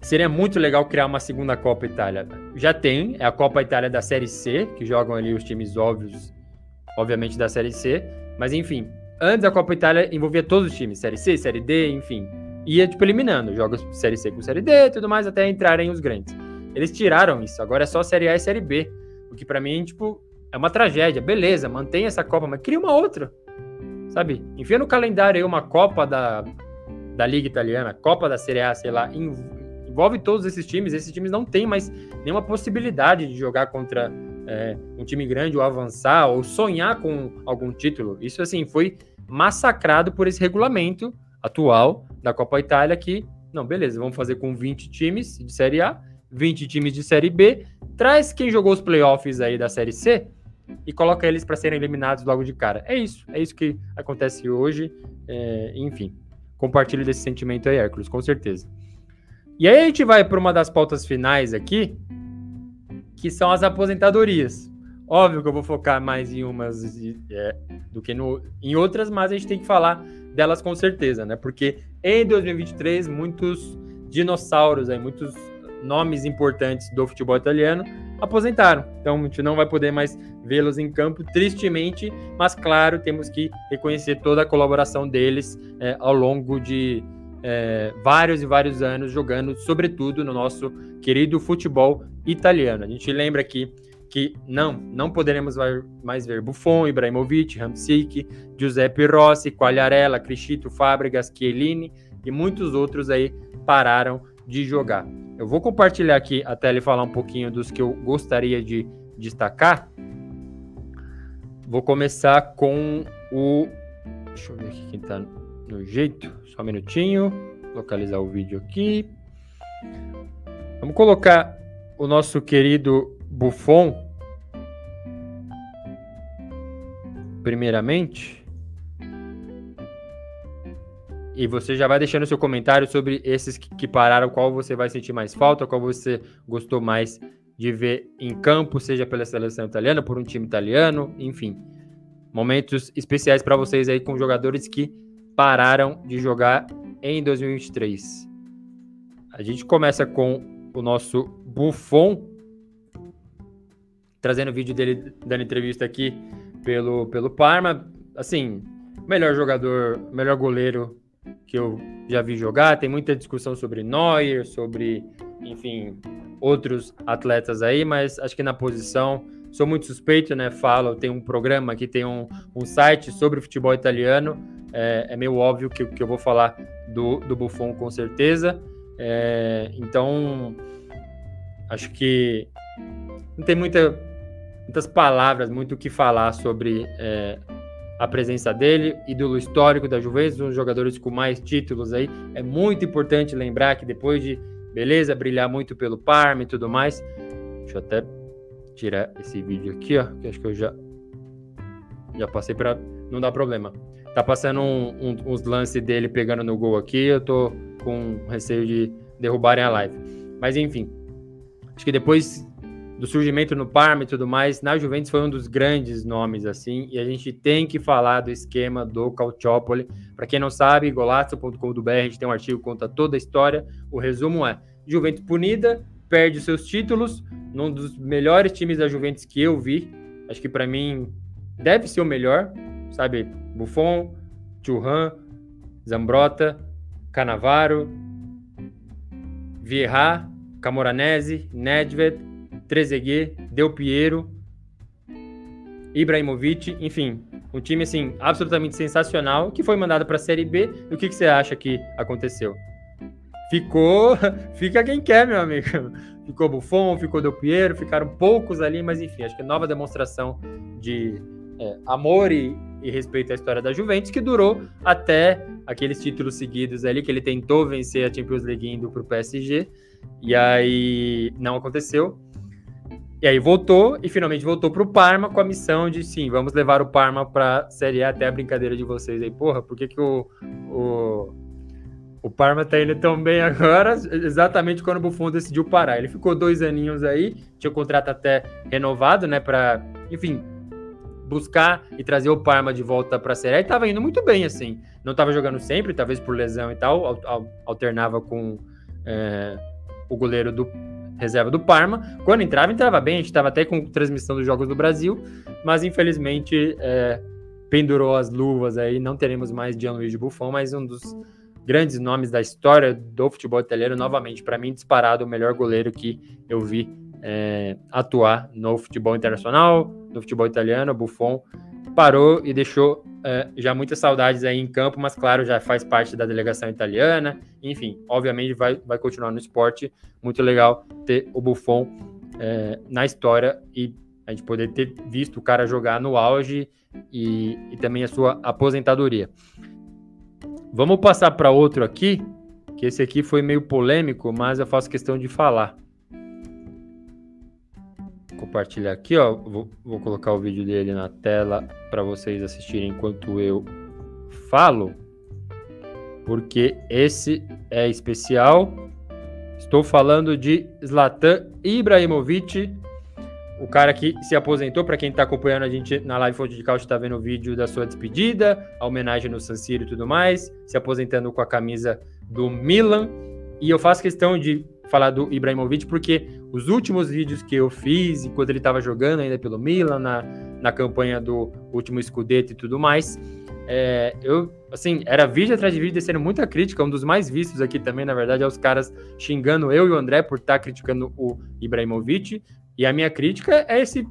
seria muito legal criar uma segunda Copa Itália. Já tem, é a Copa Itália da Série C, que jogam ali os times óbvios, obviamente da Série C, mas enfim, Antes a Copa Itália envolvia todos os times, Série C, Série D, enfim. Ia, tipo, eliminando jogos Série C com Série D tudo mais, até entrarem os grandes. Eles tiraram isso, agora é só Série A e Série B. O que para mim, tipo, é uma tragédia. Beleza, mantém essa Copa, mas cria uma outra. Sabe? Enfia no calendário aí uma Copa da, da Liga Italiana, Copa da Série A, sei lá. Envolve todos esses times. Esses times não têm mais nenhuma possibilidade de jogar contra é, um time grande ou avançar ou sonhar com algum título. Isso, assim, foi massacrado por esse regulamento atual da Copa Itália que, não, beleza, vamos fazer com 20 times de Série A, 20 times de Série B, traz quem jogou os playoffs aí da Série C e coloca eles para serem eliminados logo de cara. É isso, é isso que acontece hoje, é, enfim. Compartilho desse sentimento aí, Hércules, com certeza. E aí a gente vai para uma das pautas finais aqui, que são as aposentadorias. Óbvio que eu vou focar mais em umas é, do que no, em outras, mas a gente tem que falar delas com certeza, né? Porque em 2023, muitos dinossauros, aí, muitos nomes importantes do futebol italiano aposentaram. Então a gente não vai poder mais vê-los em campo, tristemente, mas claro, temos que reconhecer toda a colaboração deles é, ao longo de é, vários e vários anos jogando, sobretudo no nosso querido futebol italiano. A gente lembra aqui que não, não poderemos mais ver Buffon, Ibrahimovic, Hamsik, Giuseppe Rossi, Quagliarella, Criscito, Fábregas, Chiellini e muitos outros aí pararam de jogar. Eu vou compartilhar aqui a tela e falar um pouquinho dos que eu gostaria de destacar. Vou começar com o. Deixa eu ver aqui quem tá no jeito. Só um minutinho. Localizar o vídeo aqui. Vamos colocar o nosso querido Buffon. Primeiramente. E você já vai deixando seu comentário sobre esses que pararam, qual você vai sentir mais falta, qual você gostou mais de ver em campo, seja pela seleção italiana, por um time italiano, enfim. Momentos especiais para vocês aí com jogadores que pararam de jogar em 2023. A gente começa com o nosso Buffon, trazendo o vídeo dele dando entrevista aqui pelo, pelo Parma. Assim, melhor jogador, melhor goleiro que eu já vi jogar. Tem muita discussão sobre Neuer, sobre, enfim, outros atletas aí, mas acho que na posição sou muito suspeito, né? Falo, tem um programa aqui, tem um, um site sobre futebol italiano é, é meio óbvio que, que eu vou falar do, do Buffon com certeza. É, então, acho que não tem muita, muitas palavras, muito o que falar sobre é, a presença dele, ídolo histórico da Juventus, um dos jogadores com mais títulos aí. É muito importante lembrar que depois de, beleza, brilhar muito pelo Parma e tudo mais, deixa eu até tirar esse vídeo aqui, ó, que acho que eu já, já passei para não dar problema. Tá passando um, um, uns lances dele pegando no gol aqui, eu tô com receio de derrubarem a live. Mas enfim, acho que depois do surgimento no Parma e tudo mais, na Juventus foi um dos grandes nomes, assim, e a gente tem que falar do esquema do Calciopoli. Para quem não sabe, golazzo.com.br, a gente tem um artigo que conta toda a história. O resumo é: Juventus punida, perde seus títulos, num dos melhores times da Juventus que eu vi. Acho que para mim deve ser o melhor, sabe? Buffon, Churran, Zambrota, Canavaro, Vieira, Camoranese, Nedved, Trezeguet, Del Piero, Ibrahimovic, enfim, um time assim absolutamente sensacional que foi mandado para a Série B. O que, que você acha que aconteceu? Ficou, fica quem quer, meu amigo. Ficou Buffon, ficou Del Piero, ficaram poucos ali, mas enfim, acho que é nova demonstração de é, amor e, e, respeito à história da Juventus, que durou até aqueles títulos seguidos ali, que ele tentou vencer a Champions League indo para o PSG, e aí não aconteceu. E aí voltou e finalmente voltou para o Parma com a missão de sim, vamos levar o Parma para Série A até a brincadeira de vocês aí. Porra, por que, que o, o, o Parma tá indo tão bem agora? Exatamente quando o Buffon decidiu parar. Ele ficou dois aninhos aí, tinha o contrato até renovado, né? Para, enfim, buscar e trazer o Parma de volta para a Série A. E tava indo muito bem, assim. Não estava jogando sempre, talvez por lesão e tal, alternava com é, o goleiro do reserva do Parma. Quando entrava, entrava bem. A gente estava até com transmissão dos Jogos do Brasil, mas infelizmente é, pendurou as luvas aí. Não teremos mais Gianluigi Buffon, mas um dos grandes nomes da história do futebol italiano. Novamente, para mim, disparado o melhor goleiro que eu vi é, atuar no futebol internacional, no futebol italiano. Buffon parou e deixou é, já muitas saudades aí em campo, mas claro, já faz parte da delegação italiana. Enfim, obviamente vai, vai continuar no esporte. Muito legal ter o Buffon é, na história e a gente poder ter visto o cara jogar no auge e, e também a sua aposentadoria. Vamos passar para outro aqui, que esse aqui foi meio polêmico, mas eu faço questão de falar compartilhar aqui, ó. Vou, vou colocar o vídeo dele na tela para vocês assistirem enquanto eu falo, porque esse é especial. Estou falando de Zlatan Ibrahimovic, o cara que se aposentou. Para quem está acompanhando a gente na live Fonte de Couch, está vendo o vídeo da sua despedida, a homenagem no San Siro e tudo mais, se aposentando com a camisa do Milan. E eu faço questão de falar do Ibrahimovic, porque os últimos vídeos que eu fiz, enquanto ele estava jogando ainda pelo Milan, na, na campanha do último Scudetto e tudo mais, é, eu, assim, era vídeo atrás de vídeo descendo muita crítica, um dos mais vistos aqui também, na verdade, é os caras xingando eu e o André por estar tá criticando o Ibrahimovic, e a minha crítica é esse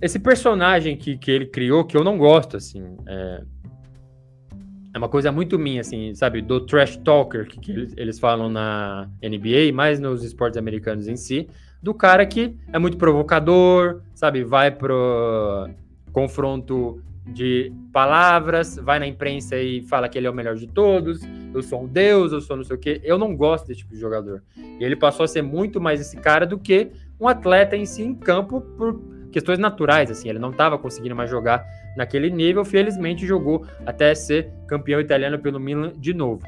esse personagem que, que ele criou, que eu não gosto, assim, é, é uma coisa muito minha, assim, sabe? Do trash talker, que, eles, eles falam na NBA, mais nos esportes americanos em si, do cara que é muito provocador, sabe? Vai pro confronto de palavras, vai na imprensa e fala que ele é o melhor de todos, eu sou um deus, eu sou não sei o quê. Eu não gosto desse tipo de jogador. E ele passou a ser muito mais esse cara do que um atleta em si em campo por questões naturais, assim, ele não estava conseguindo mais jogar naquele nível, felizmente jogou até ser campeão italiano pelo Milan de novo.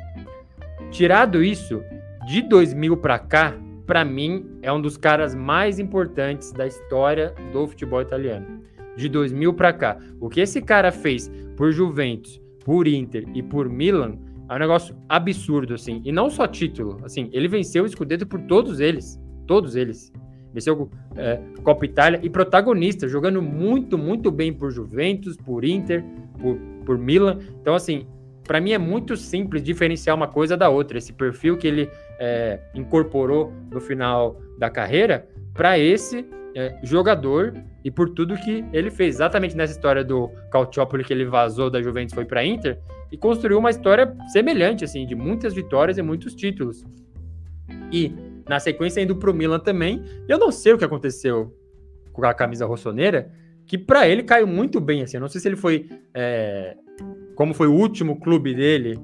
Tirado isso, de 2000 para cá, para mim é um dos caras mais importantes da história do futebol italiano. De 2000 para cá, o que esse cara fez por Juventus, por Inter e por Milan é um negócio absurdo assim. E não só título, assim, ele venceu o Scudetto por todos eles, todos eles venceu é, Copa Itália e protagonista, jogando muito, muito bem por Juventus, por Inter, por, por Milan. Então, assim, para mim é muito simples diferenciar uma coisa da outra. Esse perfil que ele é, incorporou no final da carreira para esse é, jogador e por tudo que ele fez. Exatamente nessa história do Calciopoli que ele vazou da Juventus foi para Inter e construiu uma história semelhante, assim, de muitas vitórias e muitos títulos. E na sequência indo pro Milan também. Eu não sei o que aconteceu com a camisa rossoneira, que para ele caiu muito bem, assim. Eu não sei se ele foi. É, como foi o último clube dele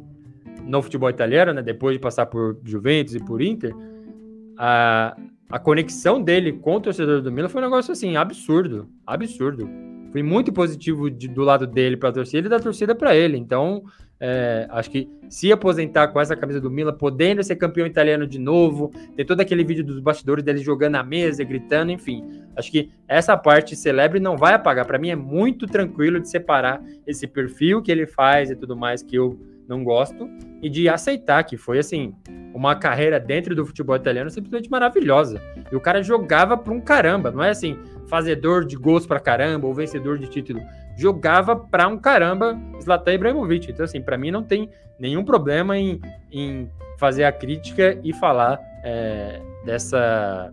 no futebol italiano, né? Depois de passar por Juventus e por Inter, a, a conexão dele com o torcedor do Milan foi um negócio assim, absurdo. Absurdo. Foi muito positivo de, do lado dele para a torcida e da torcida para ele. Então, é, acho que se aposentar com essa camisa do Milan, podendo ser campeão italiano de novo, ter todo aquele vídeo dos bastidores dele jogando na mesa, gritando, enfim. Acho que essa parte celebre não vai apagar. Para mim é muito tranquilo de separar esse perfil que ele faz e tudo mais que eu não gosto e de aceitar que foi assim uma carreira dentro do futebol italiano simplesmente maravilhosa. E o cara jogava para um caramba, não é assim, fazedor de gols para caramba ou vencedor de título jogava para um caramba Zlatan Ibrahimovic. Então, assim, para mim não tem nenhum problema em, em fazer a crítica e falar é, dessa,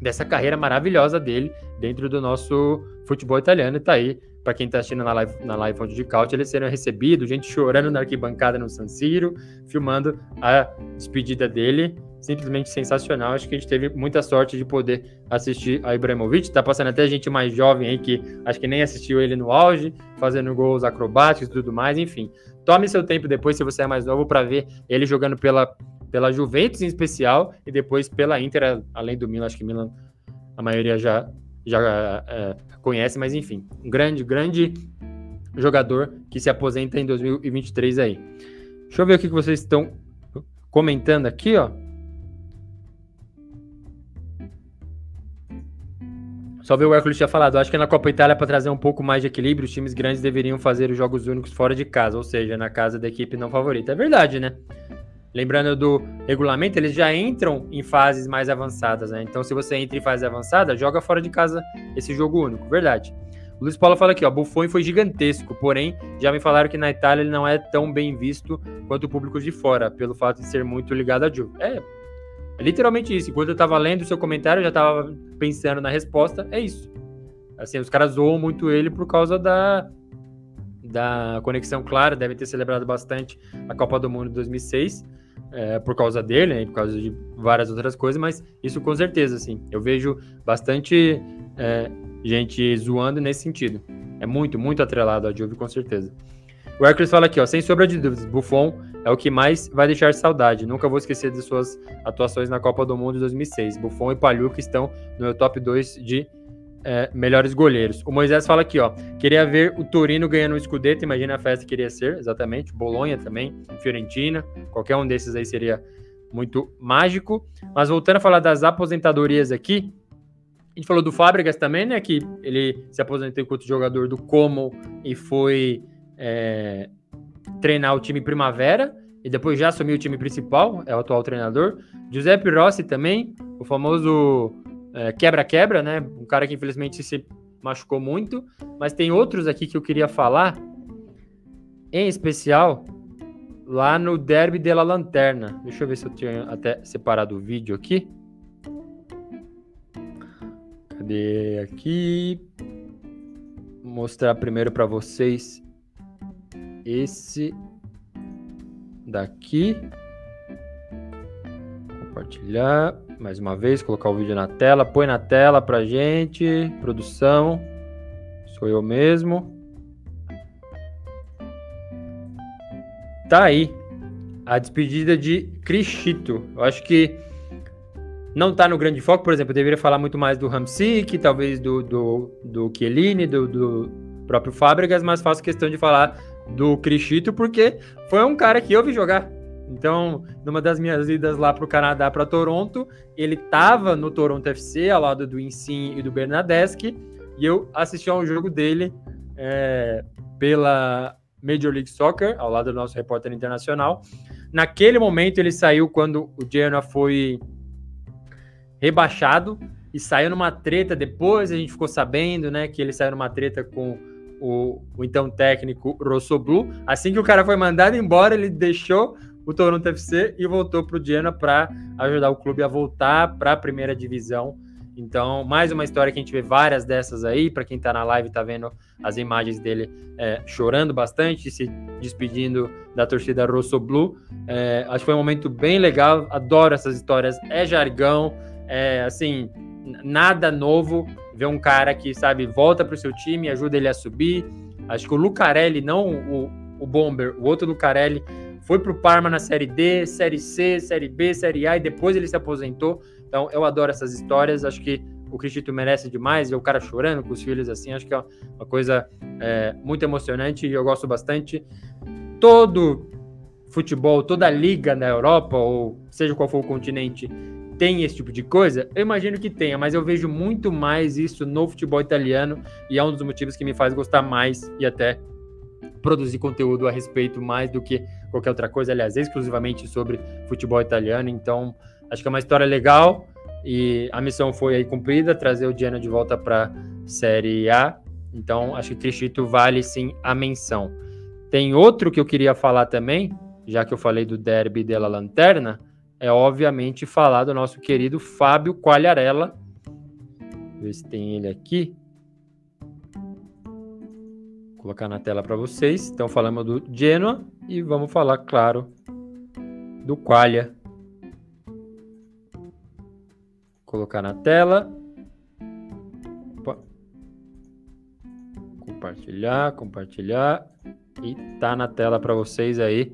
dessa carreira maravilhosa dele dentro do nosso futebol italiano. E tá aí, para quem está assistindo na live, na live onde de Caute, ele sendo recebido, gente chorando na arquibancada no San Siro, filmando a despedida dele simplesmente sensacional. Acho que a gente teve muita sorte de poder assistir a Ibrahimovic. Tá passando até gente mais jovem aí que acho que nem assistiu ele no auge, fazendo gols acrobáticos e tudo mais, enfim. Tome seu tempo depois, se você é mais novo, para ver ele jogando pela, pela Juventus em especial e depois pela Inter, além do Milan. Acho que Milan a maioria já, já é, conhece, mas enfim, um grande, grande jogador que se aposenta em 2023 aí. Deixa eu ver o que vocês estão comentando aqui, ó. Só ver o Hércules tinha falado. Acho que na Copa Itália, para trazer um pouco mais de equilíbrio, os times grandes deveriam fazer os jogos únicos fora de casa, ou seja, na casa da equipe não favorita. É verdade, né? Lembrando do regulamento, eles já entram em fases mais avançadas, né? Então, se você entra em fase avançada, joga fora de casa esse jogo único. Verdade. O Luiz Paulo fala aqui, ó, Buffon foi gigantesco, porém, já me falaram que na Itália ele não é tão bem visto quanto o público de fora, pelo fato de ser muito ligado a Juve. É, é literalmente isso. Enquanto eu tava lendo o seu comentário, eu já tava pensando na resposta. É isso. Assim, os caras zoam muito ele por causa da, da conexão clara. Devem ter celebrado bastante a Copa do Mundo de 2006 é, por causa dele, né, por causa de várias outras coisas, mas isso com certeza, assim. Eu vejo bastante é, gente zoando nesse sentido. É muito, muito atrelado a Juve, com certeza. O Hércules fala aqui, ó, sem sombra de dúvidas, Buffon é o que mais vai deixar saudade. Nunca vou esquecer de suas atuações na Copa do Mundo de 2006. Buffon e Paluca estão no meu top 2 de é, melhores goleiros. O Moisés fala aqui, ó, queria ver o Torino ganhando um Scudetto, imagina a festa que queria ser, exatamente. Bolonha também, Fiorentina, qualquer um desses aí seria muito mágico. Mas voltando a falar das aposentadorias aqui, a gente falou do Fábricas também, né, que ele se aposentou enquanto jogador do Como e foi é, treinar o time Primavera e depois já assumiu o time principal, é o atual treinador. Giuseppe Rossi também, o famoso é, quebra-quebra, é, né? Um cara que infelizmente se machucou muito, mas tem outros aqui que eu queria falar, em especial lá no Derby de la Lanterna. Deixa eu ver se eu tinha até separado o vídeo aqui. Cadê aqui? Vou mostrar primeiro para vocês esse daqui. Compartilhar mais uma vez, colocar o vídeo na tela. Põe na tela pra gente, produção. Sou eu mesmo. Tá aí a despedida de Cristito. Eu acho que não tá no grande foco, por exemplo, eu deveria falar muito mais do Ramsik, talvez do, do, do Chiellini, do, do próprio Fábricas, mas faço questão de falar do Cristito, porque foi um cara que eu vi jogar. Então, numa das minhas idas lá para o Canadá, para Toronto, ele estava no Toronto FC, ao lado do Insin e do Bernadeschi, e eu assisti a um jogo dele é, pela Major League Soccer, ao lado do nosso repórter internacional. Naquele momento, ele saiu quando o Genoa foi rebaixado e saiu numa treta. Depois a gente ficou sabendo né, que ele saiu numa treta com o, o então técnico Rossoblu. Assim que o cara foi mandado embora, ele deixou o Toronto FC e voltou para o Genoa para ajudar o clube a voltar para a primeira divisão. Então, mais uma história que a gente vê várias dessas aí. Para quem está na live, está vendo as imagens dele é, chorando bastante, se despedindo da torcida Rosso Blue. É, acho que foi um momento bem legal. Adoro essas histórias. É jargão, é assim, nada novo ver um cara que, sabe, volta para o seu time, ajuda ele a subir. Acho que o Lucarelli, não o, o Bomber, o outro Lucarelli, foi para o Parma na Série D, Série C, Série B, Série A e depois ele se aposentou. Então eu adoro essas histórias. Acho que o Cristito merece demais. Ver o cara chorando com os filhos assim, acho que é uma coisa é, muito emocionante e eu gosto bastante. todo futebol, toda liga na Europa, ou seja qual for o continente, tem esse tipo de coisa? Eu imagino que tenha, mas eu vejo muito mais isso no futebol italiano e é um dos motivos que me faz gostar mais e até produzir conteúdo a respeito mais do que qualquer outra coisa, aliás, exclusivamente sobre futebol italiano. Então, acho que é uma história legal e a missão foi aí cumprida, trazer o Diana de volta para Série A. Então, acho que Cristito vale sim a menção. Tem outro que eu queria falar também, já que eu falei do Derby della Lanterna, é obviamente falar do nosso querido Fábio Quagliarella. Ver se tem ele aqui. Vou colocar na tela para vocês. Então falamos do Genoa e vamos falar, claro, do Qualia. Colocar na tela. Opa. Compartilhar, compartilhar. E tá na tela para vocês aí.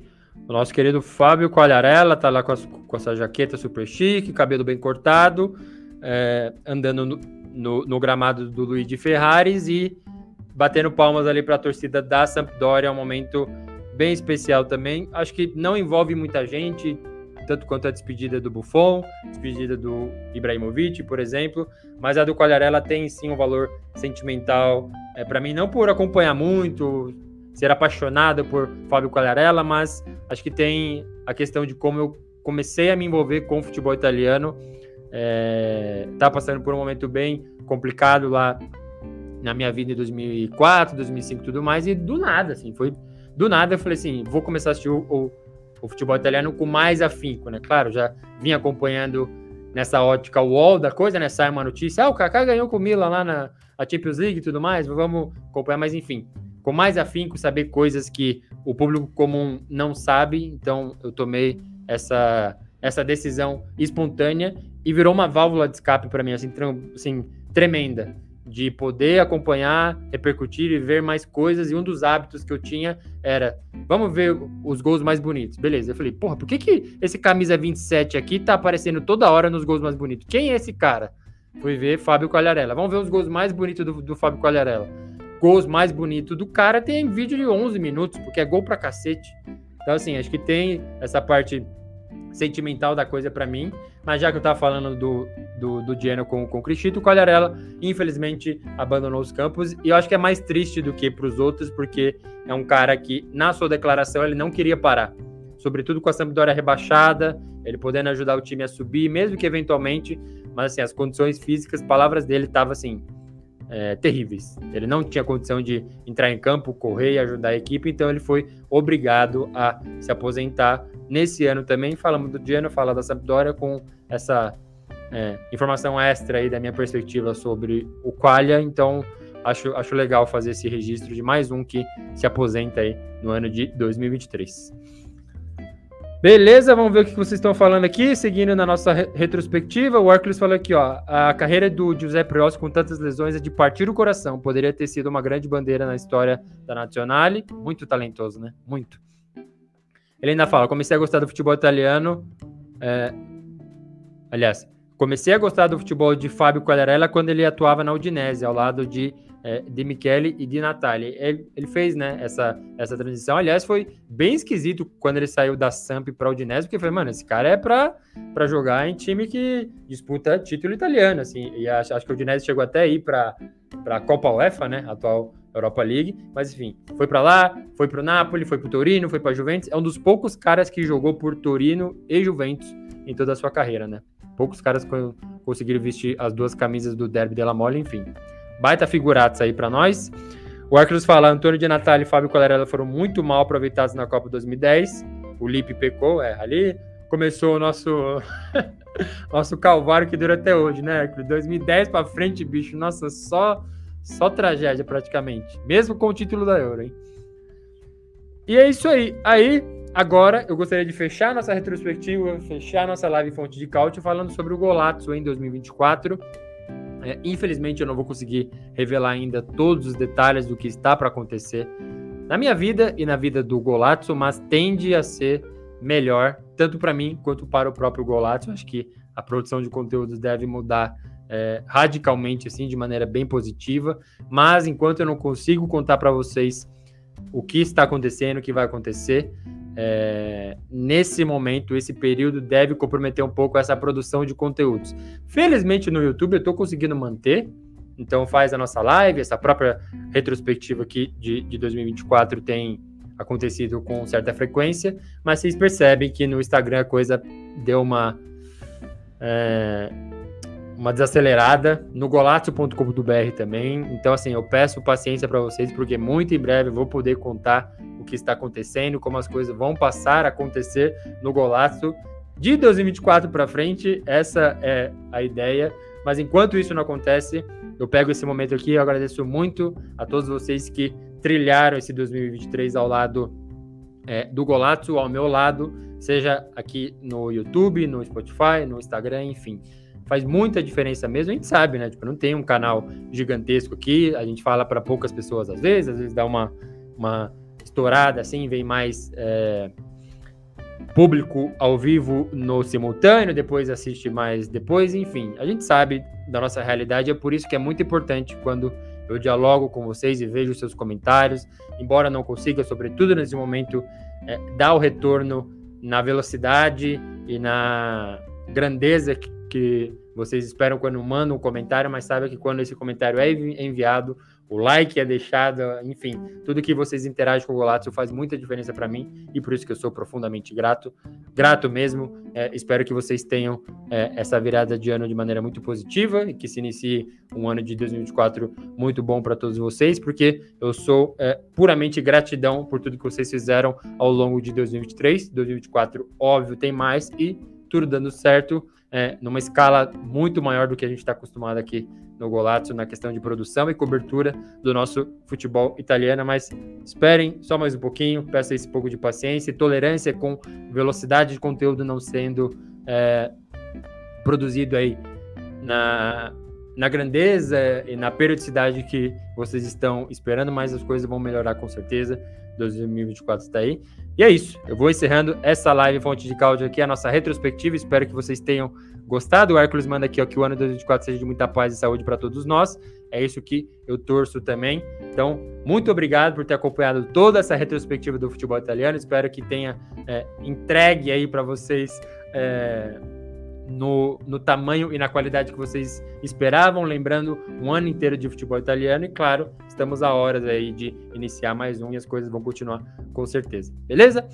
O nosso querido Fábio Qualharella tá lá com, as, com essa jaqueta super chique, cabelo bem cortado, é, andando no, no, no, gramado do Luigi Ferraris e batendo palmas ali para a torcida da Sampdoria. É um momento bem especial também. Acho que não envolve muita gente, tanto quanto a despedida do Buffon, despedida do Ibrahimovic, por exemplo, mas a do Qualharella tem sim um valor sentimental. É, para mim, não por acompanhar muito, ser apaixonado por Fábio Quagliarella, mas acho que tem a questão de como eu comecei a me envolver com o futebol italiano. É, tá passando por um momento bem complicado lá na minha vida em 2004, 2005 e tudo mais, e do nada, assim, foi do nada eu falei assim, vou começar a assistir o, o, o futebol italiano com mais afinco, né? Claro, já vim acompanhando nessa ótica wall da coisa, né? Sai uma notícia, ah, o Kaká ganhou com o Milan lá na Champions League e tudo mais, vamos acompanhar, mas enfim, com mais afinco, saber coisas que o público comum não sabe. Então, eu tomei essa, essa decisão espontânea e virou uma válvula de escape para mim, assim, assim, tremenda. De poder acompanhar, repercutir e ver mais coisas. E um dos hábitos que eu tinha era: vamos ver os gols mais bonitos. Beleza. Eu falei: porra, por que, que esse camisa 27 aqui tá aparecendo toda hora nos gols mais bonitos? Quem é esse cara? Fui ver Fábio Quagliarella. Vamos ver os gols mais bonitos do, do Fábio Quagliarella gols mais bonitos do cara tem vídeo de 11 minutos, porque é gol pra cacete. Então, assim, acho que tem essa parte sentimental da coisa para mim, mas já que eu tava falando do, do, do Genoa com, com o Cristito, o Quagliarella, infelizmente, abandonou os campos, e eu acho que é mais triste do que para os outros, porque é um cara que, na sua declaração, ele não queria parar, sobretudo com a Sampdoria rebaixada, ele podendo ajudar o time a subir, mesmo que eventualmente, mas assim, as condições físicas, palavras dele estavam assim, é, terríveis. Ele não tinha condição de entrar em campo, correr e ajudar a equipe, então ele foi obrigado a se aposentar. Nesse ano também falamos do Genoa, fala da Sampdoria com essa é, informação extra aí da minha perspectiva sobre o Qualia, então acho, acho legal fazer esse registro de mais um que se aposenta aí no ano de 2023. Beleza, vamos ver o que vocês estão falando aqui, seguindo na nossa retrospectiva. O Arclus falou aqui, ó, a carreira do Giuseppe Rossi com tantas lesões é de partir o coração. Poderia ter sido uma grande bandeira na história da Nazionale. Muito talentoso, né? Muito. Ele ainda fala, comecei a gostar do futebol italiano. É... Aliás, comecei a gostar do futebol de Fábio Quagliarella quando ele atuava na Udinese, ao lado de é, de Michele e de Natali. Ele, ele, fez né, essa, essa transição. Aliás, foi bem esquisito quando ele saiu da Samp para o Udinese, porque foi, mano, esse cara é para jogar em time que disputa título italiano. Assim, e acho, acho que o Udinese chegou até aí para a Copa UEFA, né, atual Europa League. Mas enfim, foi para lá, foi para o Napoli, foi para o Torino, foi para Juventus. É um dos poucos caras que jogou por Torino e Juventus em toda a sua carreira, né? Poucos caras conseguiram vestir as duas camisas do Derby della Mole, enfim. Baita figuratos aí para nós. O Arcos fala, Antônio de Natal e Fábio Colarella foram muito mal aproveitados na Copa 2010. O Lipe pecou, é, ali começou o nosso nosso calvário que dura até hoje, né, Arcos? 2010 para frente, bicho, nossa, só só tragédia praticamente, mesmo com o título da Euro, hein? E é isso aí. Aí, agora eu gostaria de fechar nossa retrospectiva, fechar nossa live fonte de cálcio falando sobre o Golazzo em 2024 é, infelizmente, eu não vou conseguir revelar ainda todos os detalhes do que está para acontecer na minha vida e na vida do Golazzo, mas tende a ser melhor, tanto para mim quanto para o próprio Golazzo. Acho que a produção de conteúdos deve mudar é, radicalmente, assim, de maneira bem positiva. Mas enquanto eu não consigo contar para vocês o que está acontecendo, o que vai acontecer. É, nesse momento, esse período deve comprometer um pouco essa produção de conteúdos. Felizmente no YouTube eu estou conseguindo manter, então faz a nossa live, essa própria retrospectiva aqui de, de 2024 tem acontecido com certa frequência, mas vocês percebem que no Instagram a coisa deu uma é, uma desacelerada no golazzo.com.br também. Então, assim, eu peço paciência para vocês, porque muito em breve eu vou poder contar o que está acontecendo, como as coisas vão passar a acontecer no Golazzo de 2024 para frente. Essa é a ideia. Mas enquanto isso não acontece, eu pego esse momento aqui e agradeço muito a todos vocês que trilharam esse 2023 ao lado é, do Golazzo, ao meu lado, seja aqui no YouTube, no Spotify, no Instagram, enfim. Faz muita diferença mesmo, a gente sabe, né? Tipo, não tem um canal gigantesco aqui, a gente fala para poucas pessoas às vezes, às vezes dá uma, uma estourada assim, vem mais é, público ao vivo no simultâneo, depois assiste mais depois, enfim. A gente sabe da nossa realidade, é por isso que é muito importante quando eu dialogo com vocês e vejo seus comentários, embora não consiga, sobretudo nesse momento, é, dar o retorno na velocidade e na grandeza que, que vocês esperam quando mandam um comentário, mas saiba que quando esse comentário é enviado, o like é deixado, enfim, tudo que vocês interagem com o Golato faz muita diferença para mim e por isso que eu sou profundamente grato, grato mesmo. É, espero que vocês tenham é, essa virada de ano de maneira muito positiva e que se inicie um ano de 2024 muito bom para todos vocês, porque eu sou é, puramente gratidão por tudo que vocês fizeram ao longo de 2023. 2024, óbvio, tem mais e tudo dando certo é, numa escala muito maior do que a gente está acostumado aqui no Golazzo, na questão de produção e cobertura do nosso futebol italiano, mas esperem só mais um pouquinho, peço esse pouco de paciência e tolerância com velocidade de conteúdo não sendo é, produzido aí na, na grandeza e na periodicidade que vocês estão esperando, mas as coisas vão melhorar com certeza. 2024 está aí. E é isso. Eu vou encerrando essa live Fonte de Cáldio aqui, a nossa retrospectiva. Espero que vocês tenham gostado. O Hércules manda aqui ó, que o ano de 2024 seja de muita paz e saúde para todos nós. É isso que eu torço também. Então, muito obrigado por ter acompanhado toda essa retrospectiva do futebol italiano. Espero que tenha é, entregue aí para vocês. É, no, no tamanho e na qualidade que vocês esperavam, lembrando um ano inteiro de futebol italiano e claro, estamos a horas aí de iniciar mais um e as coisas vão continuar com certeza. Beleza?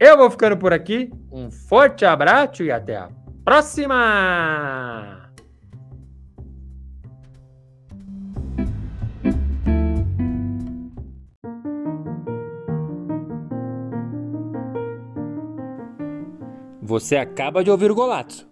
Eu vou ficando por aqui. Um forte abraço e até a próxima. Você acaba de ouvir o Golato